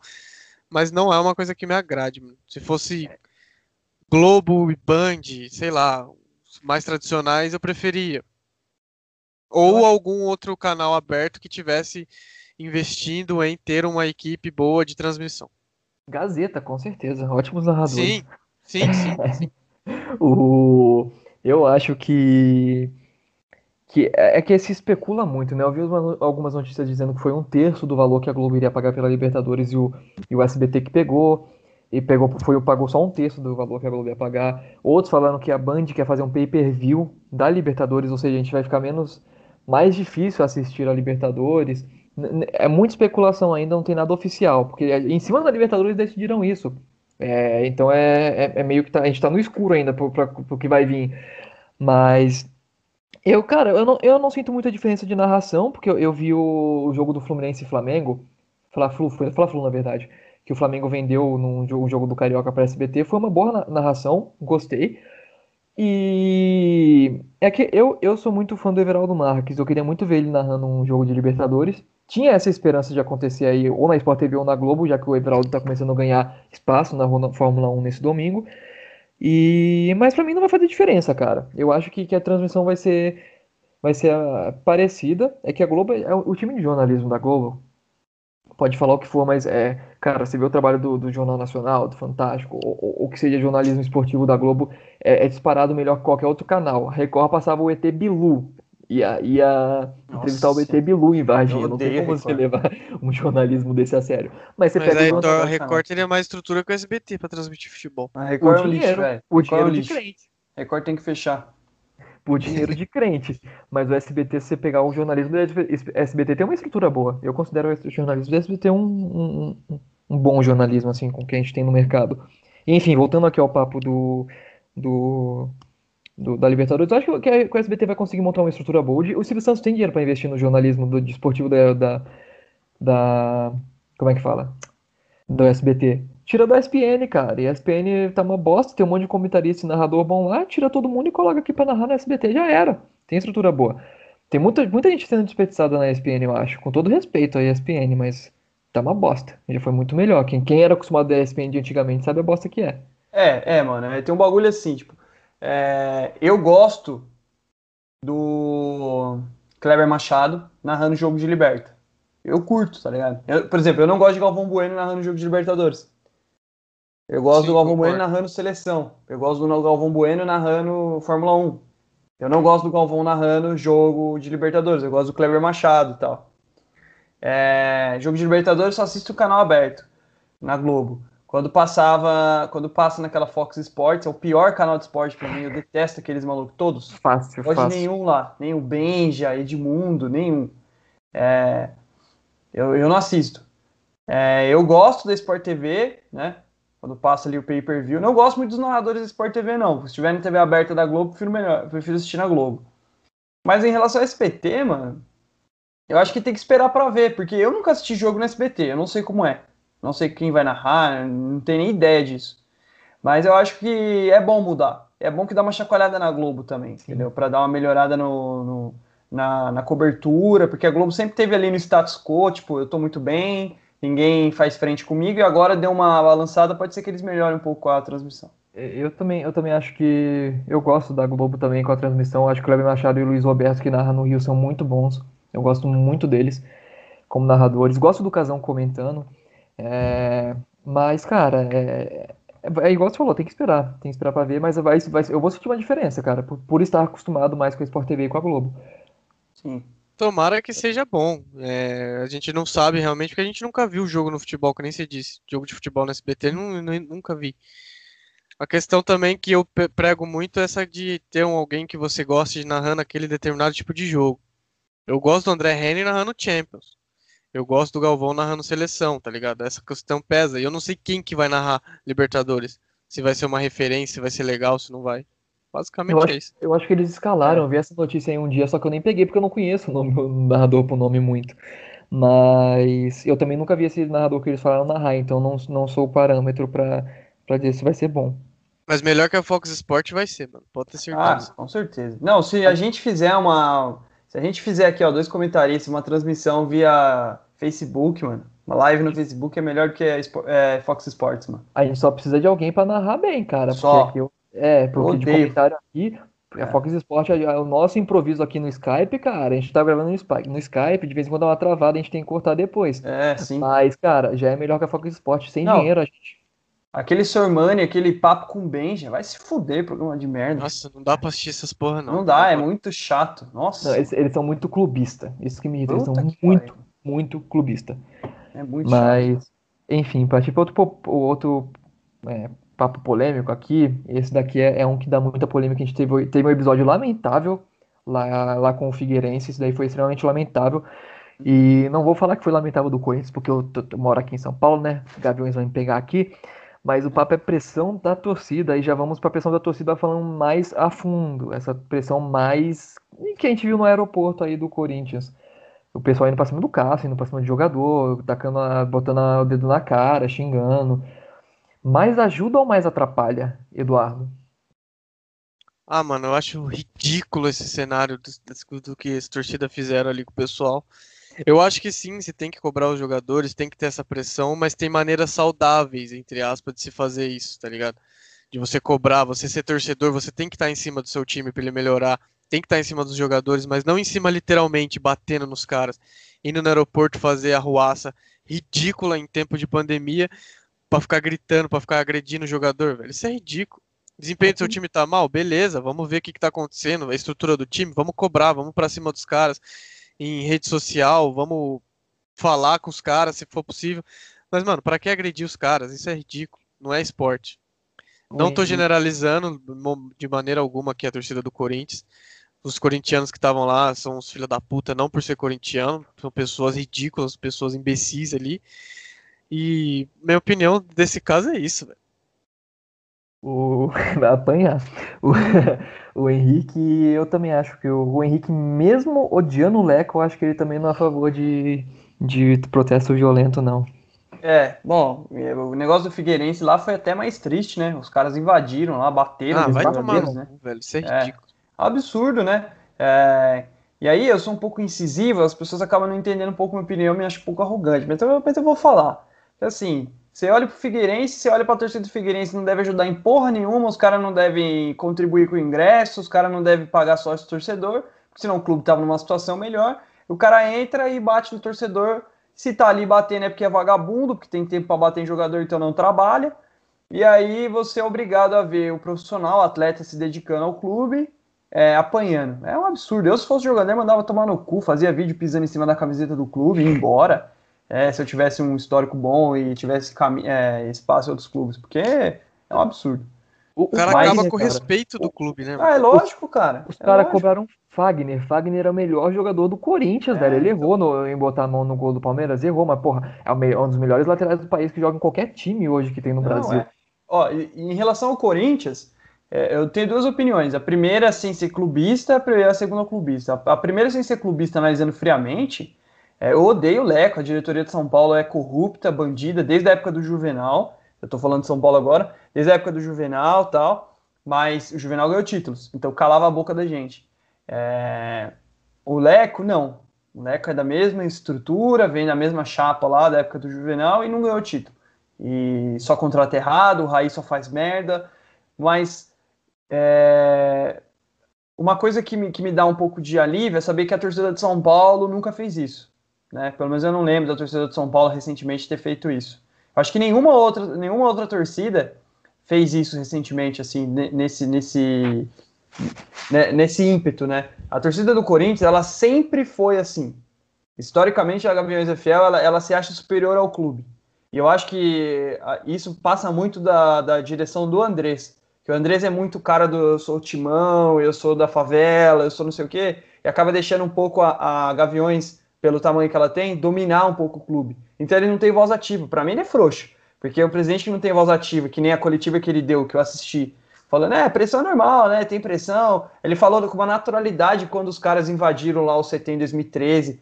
mas não é uma coisa que me agrade. Se fosse Globo e Band, sei lá, mais tradicionais, eu preferia. Ou algum outro canal aberto que tivesse investindo em ter uma equipe boa de transmissão. Gazeta, com certeza. Ótimos narradores. Sim, sim, sim. sim. o... Eu acho que que é, é que se especula muito, né? Eu vi uma, algumas notícias dizendo que foi um terço do valor que a Globo iria pagar pela Libertadores e o, e o SBT que pegou. E pegou, foi, pagou só um terço do valor que a Globo ia pagar. Outros falaram que a Band quer fazer um pay-per-view da Libertadores, ou seja, a gente vai ficar menos mais difícil assistir a Libertadores. É muita especulação ainda, não tem nada oficial, porque em cima da Libertadores decidiram isso. É, então é, é, é, meio que tá, a gente está no escuro ainda para o que vai vir. Mas eu, cara, eu não, eu não sinto muita diferença de narração, porque eu, eu vi o, o, jogo do Fluminense e Flamengo, Fla-Flu, foi Fla-Flu, na verdade, que o Flamengo vendeu num jogo, jogo do Carioca para SBT, foi uma boa narração, gostei. E é que eu, eu sou muito fã do Everaldo Marques, eu queria muito ver ele narrando um jogo de Libertadores. Tinha essa esperança de acontecer aí, ou na Sport TV ou na Globo, já que o Everaldo está começando a ganhar espaço na Fórmula 1 nesse domingo. E mas para mim não vai fazer diferença, cara. Eu acho que, que a transmissão vai ser vai ser uh, parecida. É que a Globo é o time de jornalismo da Globo. Pode falar o que for, mas é, cara, você vê o trabalho do, do Jornal Nacional, do Fantástico, ou, ou, que seja jornalismo esportivo da Globo, é, é disparado melhor que qualquer outro canal. A Record passava o ET Bilu, ia, ia entrevistar o ET Bilu em Varginha. Não tem como você levar um jornalismo desse a sério. Mas você Mas pega aí, o a Record teria mais estrutura que o SBT pra transmitir futebol. A Record o é um dinheiro, lixo, velho. O dinheiro é um de crente. Record tem que fechar. Por dinheiro de crente. Mas o SBT, se você pegar o jornalismo do SBT, tem uma estrutura boa. Eu considero o jornalismo do SBT um, um, um, um bom jornalismo, assim, com o que a gente tem no mercado. Enfim, voltando aqui ao papo do, do, do, da Libertadores. Eu acho que, que, o SBT vai conseguir montar uma estrutura boa. O Silvio Santos tem dinheiro para investir no jornalismo do desportivo da, da, da, Como é que fala? Do SBT. Tira da ESPN, cara. E a ESPN tá uma bosta, tem um monte de comentarista e narrador bom lá, tira todo mundo e coloca aqui pra narrar na SBT. Já era. Tem estrutura boa. Tem muita, muita gente sendo desperdiçada na ESPN, eu acho. Com todo respeito à ESPN, mas tá uma bosta. Já foi muito melhor. Quem, quem era acostumado a ESPN de antigamente sabe a bosta que é. É, é, mano. É, tem um bagulho assim, tipo. É, eu gosto do Kleber Machado narrando jogo de Liberta. Eu curto, tá ligado? Eu, por exemplo, eu não gosto de Galvão Bueno narrando jogo de Libertadores. Eu gosto Sim, do Galvão Bueno narrando seleção. Eu gosto do Galvão Bueno narrando Fórmula 1. Eu não gosto do Galvão narrando jogo de Libertadores. Eu gosto do Kleber Machado e tal. É, jogo de Libertadores só assisto o canal aberto na Globo. Quando passava, quando passa naquela Fox Sports, é o pior canal de esporte para mim. Eu detesto aqueles malucos todos. Fácil, Pode fácil. nenhum lá, nem o Benja, Edmundo, nenhum. É, eu, eu não assisto. É, eu gosto da Sport TV, né? Quando passa ali o pay-per-view. Não gosto muito dos narradores da Sport TV, não. Se tiver na TV aberta da Globo, prefiro melhor, prefiro assistir na Globo. Mas em relação ao SBT, mano, eu acho que tem que esperar para ver, porque eu nunca assisti jogo no SBT, eu não sei como é. Não sei quem vai narrar, não tenho nem ideia disso. Mas eu acho que é bom mudar. É bom que dá uma chacoalhada na Globo também, Sim. entendeu? Para dar uma melhorada no, no na, na, cobertura, porque a Globo sempre teve ali no status quo, tipo, eu tô muito bem, ninguém faz frente comigo, e agora deu uma balançada, pode ser que eles melhorem um pouco a transmissão. É, eu também, eu também acho que. Eu gosto da Globo também com a transmissão. Acho que o Cleber Machado e o Luiz Roberto, que narram no Rio, são muito bons. Eu gosto muito deles como narradores. Gosto do Casão comentando. É, mas, cara, é, é, é, igual você falou, tem que esperar. Tem que esperar pra ver, mas vai, vai, eu vou sentir uma diferença, cara, por, por estar acostumado mais com a Sport TV e com a Globo. Sim. Tomara que seja bom. É, a gente não sabe realmente, porque a gente nunca viu jogo no futebol, que nem você disse. Jogo de futebol no SBT, não, nunca vi. A questão também que eu prego muito é essa de ter um, alguém que você gosta de narrando aquele determinado tipo de jogo. Eu gosto do André Henry narrando Champions. Eu gosto do Galvão narrando seleção, tá ligado? Essa questão pesa. E eu não sei quem que vai narrar Libertadores. Se vai ser uma referência, se vai ser legal, se não vai. Basicamente eu é acho, isso. Eu acho que eles escalaram, eu vi essa notícia aí um dia, só que eu nem peguei porque eu não conheço o, nome, o narrador por nome muito. Mas eu também nunca vi esse narrador que eles falaram narrar, então não, não sou o parâmetro pra, pra dizer se vai ser bom. Mas melhor que a Fox Sport vai ser, mano. Pode ter certeza. Ah, com certeza. Não, se a gente fizer uma se a gente fizer aqui, ó, dois comentaristas, uma transmissão via Facebook, mano, uma live no Facebook é melhor que a é, Fox Sports, mano. A gente só precisa de alguém para narrar bem, cara. Só. Porque eu, é, porque de comentário aqui, a é. Fox Sports é o nosso improviso aqui no Skype, cara. A gente tá gravando no Skype, no Skype, de vez em quando dá uma travada, a gente tem que cortar depois. É, sim. Mas, cara, já é melhor que a Fox Sports. Sem Não. dinheiro, a gente Aquele Sormani, aquele papo com Benja, vai se fuder, programa de merda. Nossa, não dá pra assistir essas porra, não. Não dá, é muito chato. Nossa. Não, eles, eles, são muito clubista. Isso que me irrita. Eles são muito, muito clubista. É muito Mas, chato. enfim, para tipo outro, outro é, papo polêmico aqui, esse daqui é, é, um que dá muita polêmica. A gente teve, teve um episódio lamentável lá, lá com o Figueirense. Isso daí foi extremamente lamentável. E não vou falar que foi lamentável do Corinthians, porque eu, moro aqui em São Paulo, né? Gaviões vão me pegar aqui. Mas o papo é pressão da torcida, e já vamos para a pressão da torcida falando mais a fundo, essa pressão mais que a gente viu no aeroporto aí do Corinthians. O pessoal indo para cima do Cássio, indo para cima de jogador, tacando a, botando o dedo na cara, xingando. Mais ajuda ou mais atrapalha, Eduardo? Ah, mano, eu acho ridículo esse cenário do, do que as torcidas fizeram ali com o pessoal. Eu acho que sim, você tem que cobrar os jogadores, tem que ter essa pressão, mas tem maneiras saudáveis, entre aspas, de se fazer isso, tá ligado? de você cobrar, você ser torcedor, você tem que estar em cima do seu time para ele melhorar, tem que estar em cima dos jogadores, mas não em cima literalmente batendo nos caras, indo no aeroporto fazer a ruaça ridícula em tempo de pandemia para ficar gritando, para ficar agredindo o jogador, velho. Isso é ridículo. Desempenho do seu time tá mal, beleza, vamos ver o que, que tá acontecendo, a estrutura do time, vamos cobrar, vamos para cima dos caras em rede social, vamos falar com os caras se for possível. Mas, mano, para que agredir os caras? Isso é ridículo, não é esporte. Não tô generalizando de maneira alguma aqui a torcida do Corinthians. Os corintianos que estavam lá são os filhos da puta, não por ser corintiano, são pessoas ridículas, pessoas imbecis ali. E minha opinião desse caso é isso, velho. O... Vai apanhar. O... o Henrique, eu também acho que o... o Henrique, mesmo odiando o Leco, eu acho que ele também não é a favor de, de protesto violento, não. É, bom, o negócio do Figueirense lá foi até mais triste, né? Os caras invadiram lá, bateram. Ah, vai tomar né? velho, isso é, é ridículo. Absurdo, né? É, e aí eu sou um pouco incisivo, as pessoas acabam não entendendo um pouco a minha opinião, me acho um pouco arrogante, mas então, mas eu vou falar. Assim, você olha pro Figueirense, você olha pra torcida do Figueirense, não deve ajudar em porra nenhuma, os caras não devem contribuir com o ingresso, os caras não devem pagar sócio torcedor, porque senão o clube tava numa situação melhor. O cara entra e bate no torcedor se tá ali batendo é porque é vagabundo, porque tem tempo para bater em jogador, então não trabalha. E aí você é obrigado a ver o profissional, o atleta se dedicando ao clube, é, apanhando. É um absurdo. Eu, se fosse jogador, mandava tomar no cu, fazia vídeo pisando em cima da camiseta do clube, ir embora. É, se eu tivesse um histórico bom e tivesse é, espaço em outros clubes, porque é um absurdo. O, cara mais, acaba com o respeito do clube, né? Ah, é lógico, cara. Os é caras cobraram Fagner. Fagner é o melhor jogador do Corinthians, é, velho. Ele então... errou no, em botar a mão no gol do Palmeiras, errou, mas, porra, é um dos melhores laterais do país que joga em qualquer time hoje que tem no Não, Brasil. É. Ó, em relação ao Corinthians, é, eu tenho duas opiniões. A primeira, sem ser clubista, e a segunda, clubista. A primeira, sem ser clubista, analisando friamente, é, eu odeio o Leco. A diretoria de São Paulo é corrupta, bandida, desde a época do Juvenal. Eu tô falando de São Paulo agora, desde a época do Juvenal tal. Mas o Juvenal ganhou títulos, então calava a boca da gente. É... O Leco, não. O Leco é da mesma estrutura, vem da mesma chapa lá da época do Juvenal e não ganhou título. E só contrata errado, o Raí só faz merda. Mas é... uma coisa que me, que me dá um pouco de alívio é saber que a torcida de São Paulo nunca fez isso. Né? Pelo menos eu não lembro da torcida de São Paulo recentemente ter feito isso. Acho que nenhuma outra, nenhuma outra torcida fez isso recentemente, assim, nesse, nesse, né, nesse ímpeto, né? A torcida do Corinthians, ela sempre foi assim. Historicamente, a Gaviões fiel, ela, ela se acha superior ao clube. E eu acho que isso passa muito da, da direção do Andrés. Que o Andrés é muito cara do eu sou o timão, eu sou da favela, eu sou não sei o quê, e acaba deixando um pouco a, a Gaviões, pelo tamanho que ela tem, dominar um pouco o clube. Então ele não tem voz ativa. Para mim ele é frouxo. Porque o presidente que não tem voz ativa, que nem a coletiva que ele deu, que eu assisti, falando, é, pressão normal, né? Tem pressão. Ele falou com uma naturalidade quando os caras invadiram lá o CT em 2013,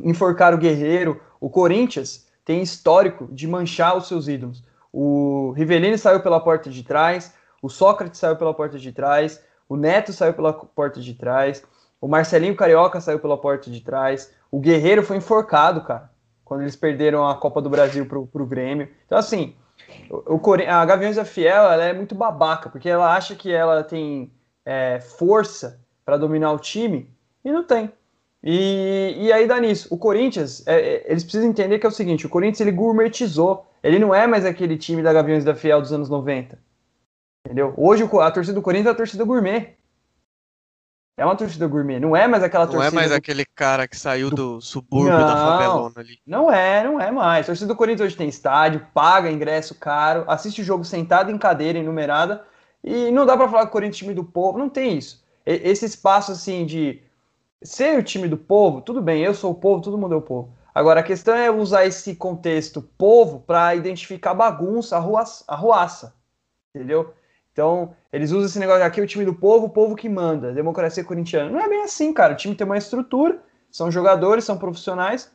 enforcaram o Guerreiro. O Corinthians tem histórico de manchar os seus ídolos. O Rivelino saiu pela porta de trás, o Sócrates saiu pela porta de trás, o Neto saiu pela porta de trás, o Marcelinho Carioca saiu pela porta de trás, o Guerreiro foi enforcado, cara, quando eles perderam a Copa do Brasil pro, pro Grêmio. Então, assim, o, a Gaviões da Fiel ela é muito babaca, porque ela acha que ela tem é, força para dominar o time e não tem. E, e aí dá nisso. O Corinthians, é, é, eles precisam entender que é o seguinte: o Corinthians ele gourmetizou. Ele não é mais aquele time da Gaviões da Fiel dos anos 90. Entendeu? Hoje a torcida do Corinthians é a torcida gourmet. É uma torcida gourmet, não é mais aquela não torcida. Não é mais do... aquele cara que saiu do, do subúrbio não, da favelona ali. Não é, não é mais. A torcida do Corinthians hoje tem estádio, paga ingresso caro, assiste o jogo sentado em cadeira enumerada e não dá para falar que o Corinthians é time do povo, não tem isso. Esse espaço assim de ser o time do povo, tudo bem, eu sou o povo, todo mundo é o povo. Agora a questão é usar esse contexto povo para identificar bagunça, arruaça, arruaça, entendeu? Então, eles usam esse negócio aqui, o time do povo, o povo que manda, democracia corintiana. Não é bem assim, cara. O time tem uma estrutura, são jogadores, são profissionais.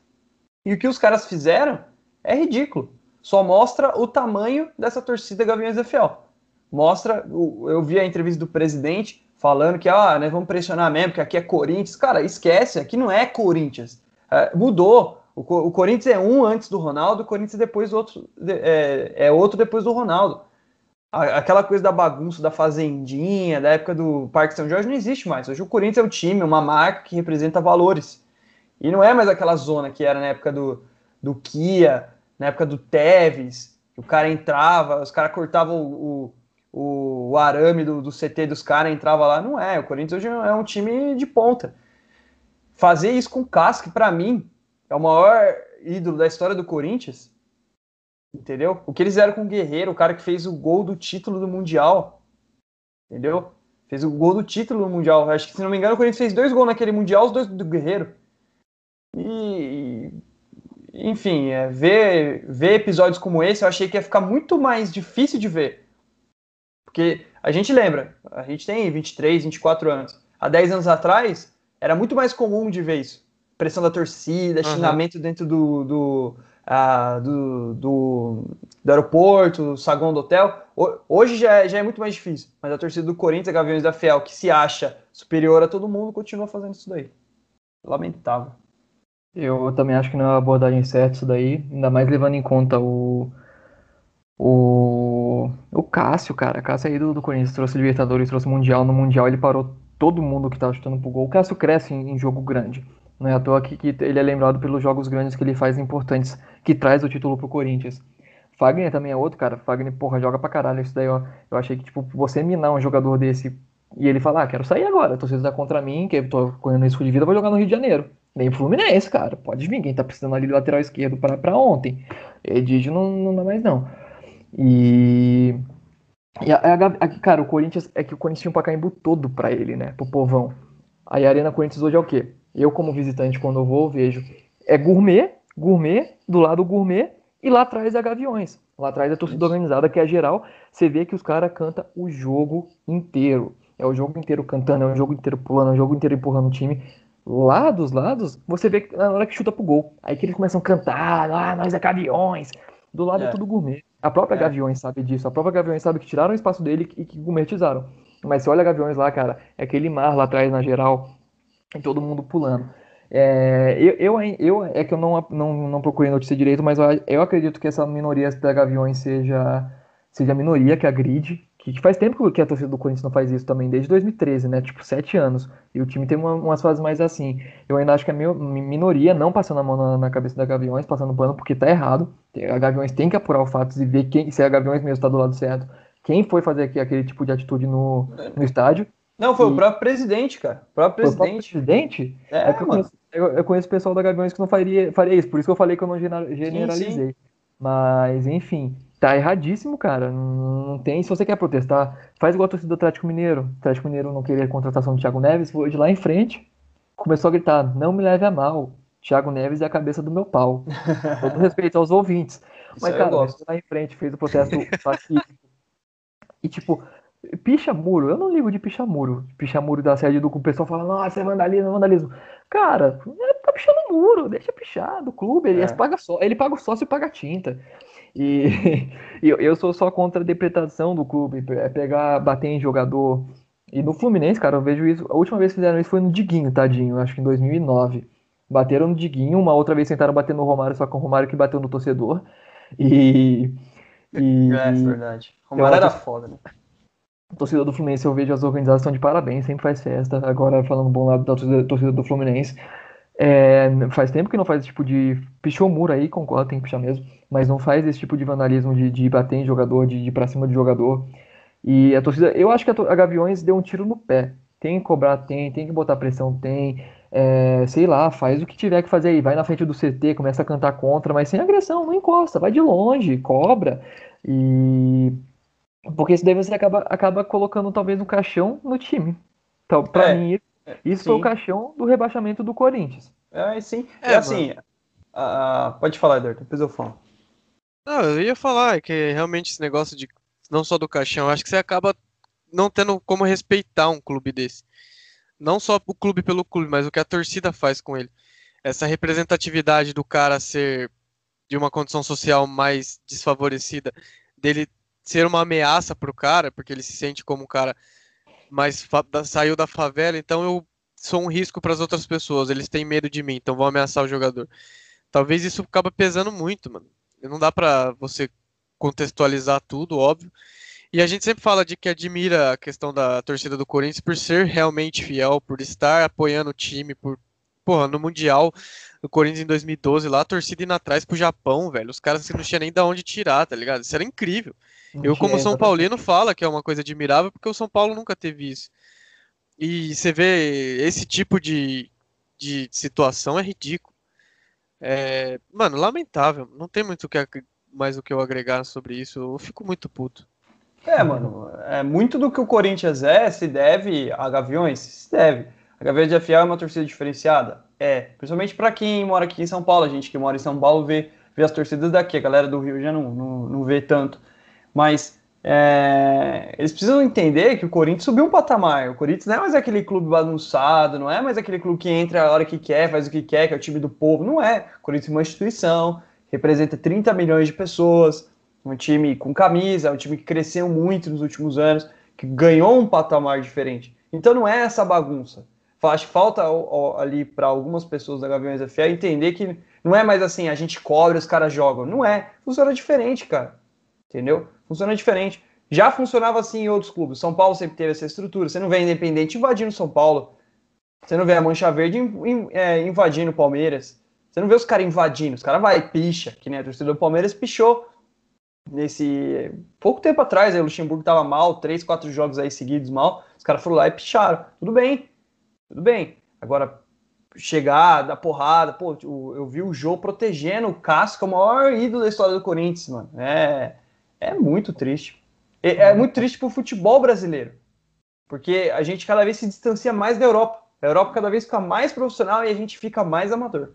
E o que os caras fizeram é ridículo. Só mostra o tamanho dessa torcida Gaviões da Fiel. Mostra, eu vi a entrevista do presidente falando que, ah, nós vamos pressionar mesmo, que aqui é Corinthians. Cara, esquece, aqui não é Corinthians. É, mudou. O, o, Corinthians é um antes do Ronaldo, o Corinthians depois outro, é, é outro depois do Ronaldo. Aquela coisa da bagunça, da fazendinha, da época do Parque São Jorge não existe mais. Hoje o Corinthians é um time, uma marca que representa valores. E não é mais aquela zona que era na época do, do Kia, na época do Teves, que o cara entrava, os caras cortavam o, o, o, arame do, do CT dos caras, entrava lá. Não é, o Corinthians hoje é um time de ponta. Fazer isso com o Casque, para mim, é o maior ídolo da história do Corinthians Entendeu? O que eles fizeram com o Guerreiro, o cara que fez o gol do título do Mundial. Entendeu? Fez o gol do título do Mundial. Acho que, se não me engano, o Corinthians fez dois gols naquele Mundial, os dois do Guerreiro. E. Enfim, é, ver, ver episódios como esse, eu achei que ia ficar muito mais difícil de ver. Porque a gente lembra, a gente tem 23, 24 anos. Há 10 anos atrás, era muito mais comum de ver isso. Pressão da torcida, uhum. xingamento dentro do, do ah, do, do, do, aeroporto, do saguão do hotel. Hoje já é, já é muito mais difícil, mas a torcida do Corinthians, Gaviões da Fiel, que se acha superior a todo mundo, continua fazendo isso daí. Lamentável. Eu também acho que não é uma abordagem certa isso daí, ainda mais levando em conta o. O, o Cássio, cara. Cássio aí do, do Corinthians trouxe Libertadores, trouxe Mundial. No Mundial ele parou todo mundo que tava chutando pro gol. O Cássio cresce em, em jogo grande. Não é à toa que, que, ele é lembrado pelos jogos grandes que ele faz importantes, que traz o título pro Corinthians. Fagner também é outro, cara. Fagner, porra, joga pra caralho. Isso daí, ó. Eu achei que, tipo, você minar um jogador desse e ele falar, ah, quero sair agora, a torcida tá contra mim, que eu tô correndo risco de vida, vou jogar no Rio de Janeiro. Nem Fluminense, cara. Pode vir, quem tá precisando ali do lateral esquerdo pra, pra ontem. Edígio não, não dá mais, não. E. E a, a, a, cara, o Corinthians é que o Corinthians tinha um Pacaembu todo pra ele, né? Pro povão. Aí a Arena Corinthians hoje é o quê? Eu, como visitante, quando eu vou, vejo. É gourmet, gourmet, do lado gourmet, e lá atrás é Gaviões. Lá atrás é torcida organizada, que é geral. Você vê que os caras cantam o jogo inteiro. É o jogo inteiro cantando, é o jogo inteiro pulando, é o jogo inteiro empurrando o time. Lá dos lados, você vê na hora que chuta pro gol. Aí que eles começam a cantar, ah, nós é Gaviões. Do lado é, é tudo gourmet. A própria é. Gaviões sabe disso. A própria Gaviões sabe que tiraram o espaço dele e que gourmetizaram. Mas você olha Gaviões lá, cara, é aquele mar lá atrás na geral, todo mundo pulando. É, eu, eu, eu, é que eu não, não, não procurei notícia direito, mas eu, eu acredito que essa minoria da Gaviões seja, seja a minoria que agride, que, faz tempo que a torcida do Corinthians não faz isso também, desde 2013, né? Tipo, sete anos. E o time tem uma, umas fases mais assim. Eu ainda acho que a minoria não passando a mão na, na, cabeça da Gaviões, passando pano, porque tá errado. A Gaviões tem que apurar os fatos e ver quem, se a Gaviões mesmo está do lado certo. Quem foi fazer aqui, aquele tipo de atitude no, no estádio. Não, foi e... o próprio presidente, cara. O próprio presidente. Foi o próprio presidente? É, é que eu conheço, eu, eu conheço o pessoal da Gaviões que não faria, faria isso, por isso que eu falei que eu não generalizei. Sim, sim. Mas, enfim, tá erradíssimo, cara. Não, não, tem. Se você quer protestar, faz igual a torcida do Atlético Mineiro. O Atlético Mineiro não queria a contratação do Thiago Neves, foi de lá em frente, começou a gritar: não me leve a mal. Thiago Neves é a cabeça do meu pau. Todo respeito aos ouvintes. Mas, cara, lá em frente, fez o protesto pacífico. E, tipo, picha muro, eu não ligo de picha muro. Picha muro da sede do o pessoal fala, nossa, é vandalismo, é vandalismo. Cara, ele tá pichando muro, deixa pichar do clube, ele, é. paga só, ele paga o sócio e paga a tinta. E, e eu sou só contra a depretação do clube, é pegar, bater em jogador. E no Fluminense, cara, eu vejo isso. A última vez que fizeram isso foi no Diguinho, tadinho, acho que em 2009. Bateram no Diguinho, uma outra vez tentaram bater no Romário, só que o Romário que bateu no torcedor. E. e é, verdade. Romário era foda, né? Torcida do Fluminense, eu vejo as organizações estão de parabéns, sempre faz festa. Agora, falando bom lado da torcida, torcida do Fluminense, é, faz tempo que não faz esse tipo de. Pichou o muro aí, concordo, tem que pichar mesmo. Mas não faz esse tipo de vandalismo de, de bater em jogador, de, de ir pra cima de jogador. E a torcida. Eu acho que a, a Gaviões deu um tiro no pé. Tem que cobrar, tem. Tem que botar pressão, tem. É, sei lá, faz o que tiver que fazer aí. Vai na frente do CT, começa a cantar contra, mas sem agressão, não encosta. Vai de longe, cobra. E porque isso daí você acaba, acaba colocando talvez um caixão no time. Então, pra é, mim, isso sim. foi o caixão do rebaixamento do Corinthians. É, sim. É, é assim, uh, pode falar, Eduardo, depois eu falo. Não, eu ia falar que realmente esse negócio de não só do caixão, acho que você acaba não tendo como respeitar um clube desse. Não só o clube pelo clube, mas o que a torcida faz com ele. Essa representatividade do cara ser de uma condição social mais desfavorecida, dele ser uma ameaça pro cara, porque ele se sente como um cara mais saiu da favela, então eu sou um risco para as outras pessoas, eles têm medo de mim, então vão ameaçar o jogador. Talvez isso acaba pesando muito, mano. Não dá para você contextualizar tudo, óbvio. E a gente sempre fala de que admira a questão da torcida do Corinthians por ser realmente fiel, por estar apoiando o time, por porra, no Mundial do Corinthians em 2012 lá, a torcida indo atrás pro Japão, velho. Os caras não tinham nem da onde tirar, tá ligado? Isso era incrível. Eu, como São Paulino, fala que é uma coisa admirável, porque o São Paulo nunca teve isso. E você vê esse tipo de, de situação é ridículo. É, mano, lamentável. Não tem muito que, mais o que eu agregar sobre isso. Eu fico muito puto. É, mano, é, muito do que o Corinthians é se deve a Gaviões, se deve. A de FA é uma torcida diferenciada? É, principalmente para quem mora aqui em São Paulo. A gente que mora em São Paulo vê, vê as torcidas daqui, a galera do Rio já não, não, não vê tanto. Mas é, eles precisam entender que o Corinthians subiu um patamar. O Corinthians não é mais aquele clube bagunçado, não é mais aquele clube que entra a hora que quer, faz o que quer, que é o time do povo. Não é. O Corinthians é uma instituição, representa 30 milhões de pessoas, um time com camisa, um time que cresceu muito nos últimos anos, que ganhou um patamar diferente. Então não é essa bagunça. Acho que falta ali para algumas pessoas da Gaviões FA entender que não é mais assim, a gente cobra, os caras jogam. Não é. Funciona diferente, cara. Entendeu? Funciona diferente. Já funcionava assim em outros clubes. São Paulo sempre teve essa estrutura. Você não vê Independente invadindo São Paulo. Você não vê a Mancha Verde é, invadindo Palmeiras. Você não vê os caras invadindo. Os caras vai picha, que nem a torcida do Palmeiras pichou nesse pouco tempo atrás. Aí o Luxemburgo tava mal, três, quatro jogos aí seguidos mal. Os caras foram lá e picharam. Tudo bem, tudo bem. Agora chegar, dar porrada, pô, eu vi o Jô protegendo o Cássio, que é o maior ídolo da história do Corinthians, mano. É é muito triste. É, é muito triste para o futebol brasileiro. Porque a gente cada vez se distancia mais da Europa. A Europa cada vez fica mais profissional e a gente fica mais amador.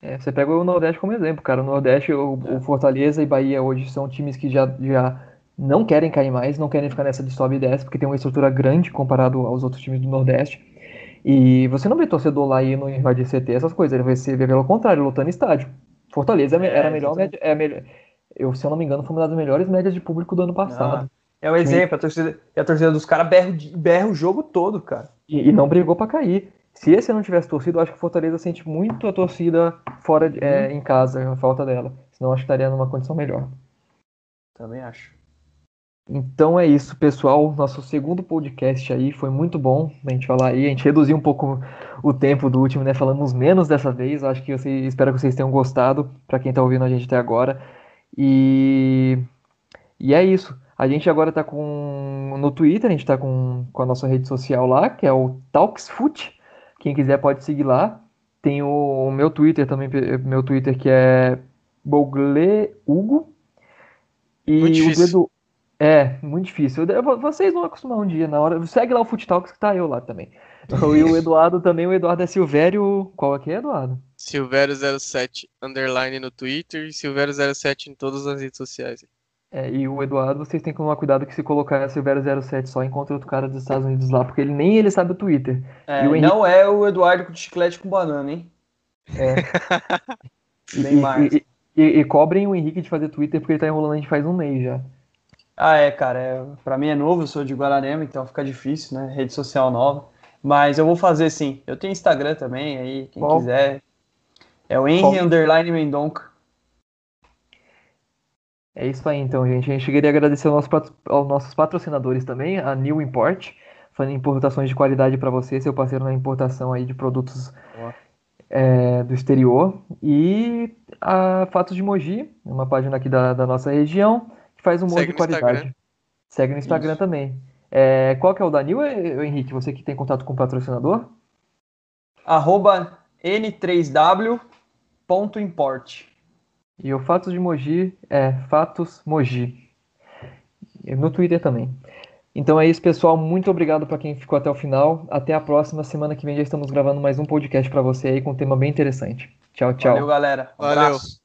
É, você pega o Nordeste como exemplo, cara. O Nordeste, o, o, Fortaleza e Bahia hoje são times que já, já não querem cair mais, não querem ficar nessa de sobe e desce, porque tem uma estrutura grande comparado aos outros times do Nordeste. E você não vê torcedor lá indo invadir CT, essas coisas. Você vê pelo contrário, lutando estádio. Fortaleza é, era a melhor, é a melhor, eu, se eu não me engano, foi uma das melhores médias de público do ano passado. Ah, é um exemplo, a torcida, a torcida dos caras berra, berra o jogo todo, cara. E, e, não brigou para cair. Se esse não tivesse torcido, eu acho que o Fortaleza sente muito a torcida fora de, é, uhum. em casa, a falta dela. Senão acho que estaria numa condição melhor. Também acho. Então é isso, pessoal. Nosso segundo podcast aí foi muito bom a gente falar aí. A gente reduziu um pouco o tempo do último, né? Falamos menos dessa vez. Acho que vocês, espero que vocês tenham gostado. Para quem tá ouvindo a gente até agora. E, e é isso. A gente agora está com no Twitter, a gente está com, com a nossa rede social lá, que é o Talksfoot. Quem quiser pode seguir lá. Tem o, o meu Twitter também, meu Twitter que é Bogleugo. E muito difícil. o Edu, é, muito difícil. Vocês vão acostumar um dia na hora. Segue lá o Foot Talks que tá eu lá também. E o Eduardo também, o Eduardo é Silvério. Qual aqui é, Eduardo? Silvério07 underline no Twitter e Silvério07 em todas as redes sociais. É, e o Eduardo, vocês têm que tomar cuidado que se colocar Silvério07 só encontra outro cara dos Estados Unidos lá, porque ele nem ele sabe o Twitter. É, o Henrique... Não é o Eduardo com chiclete com banana, hein? É. Nem mais. E, e, e, cobrem o Henrique de fazer Twitter porque ele tá enrolando a gente faz um mês já. Ah, é, cara. É, pra mim é novo, eu sou de Guararema, então fica difícil, né? Rede social nova. Mas eu vou fazer sim. Eu tenho Instagram também, aí, quem Bom. quiser. É o Henry Underline Mendonca. É isso aí então, gente. A gente queria agradecer aos, aos nossos patrocinadores também, a New Import, fazendo importações de qualidade para você, seu parceiro na importação aí de produtos é, do exterior. E a Fatos de Mogi, uma página aqui da, da nossa região, que faz um monte de qualidade. Instagram. Segue no Instagram isso. também. É, qual que é o Danil, Henrique? Você que tem contato com o patrocinador? Arroba n3w.import. E o Fatos de Mogi é Fatos Mogi. No Twitter também. Então é isso, pessoal. Muito obrigado para quem ficou até o final. Até a próxima. Semana que vem já estamos gravando mais um podcast para você aí com um tema bem interessante. Tchau, tchau. Valeu, galera. Um Valeu. Abraço.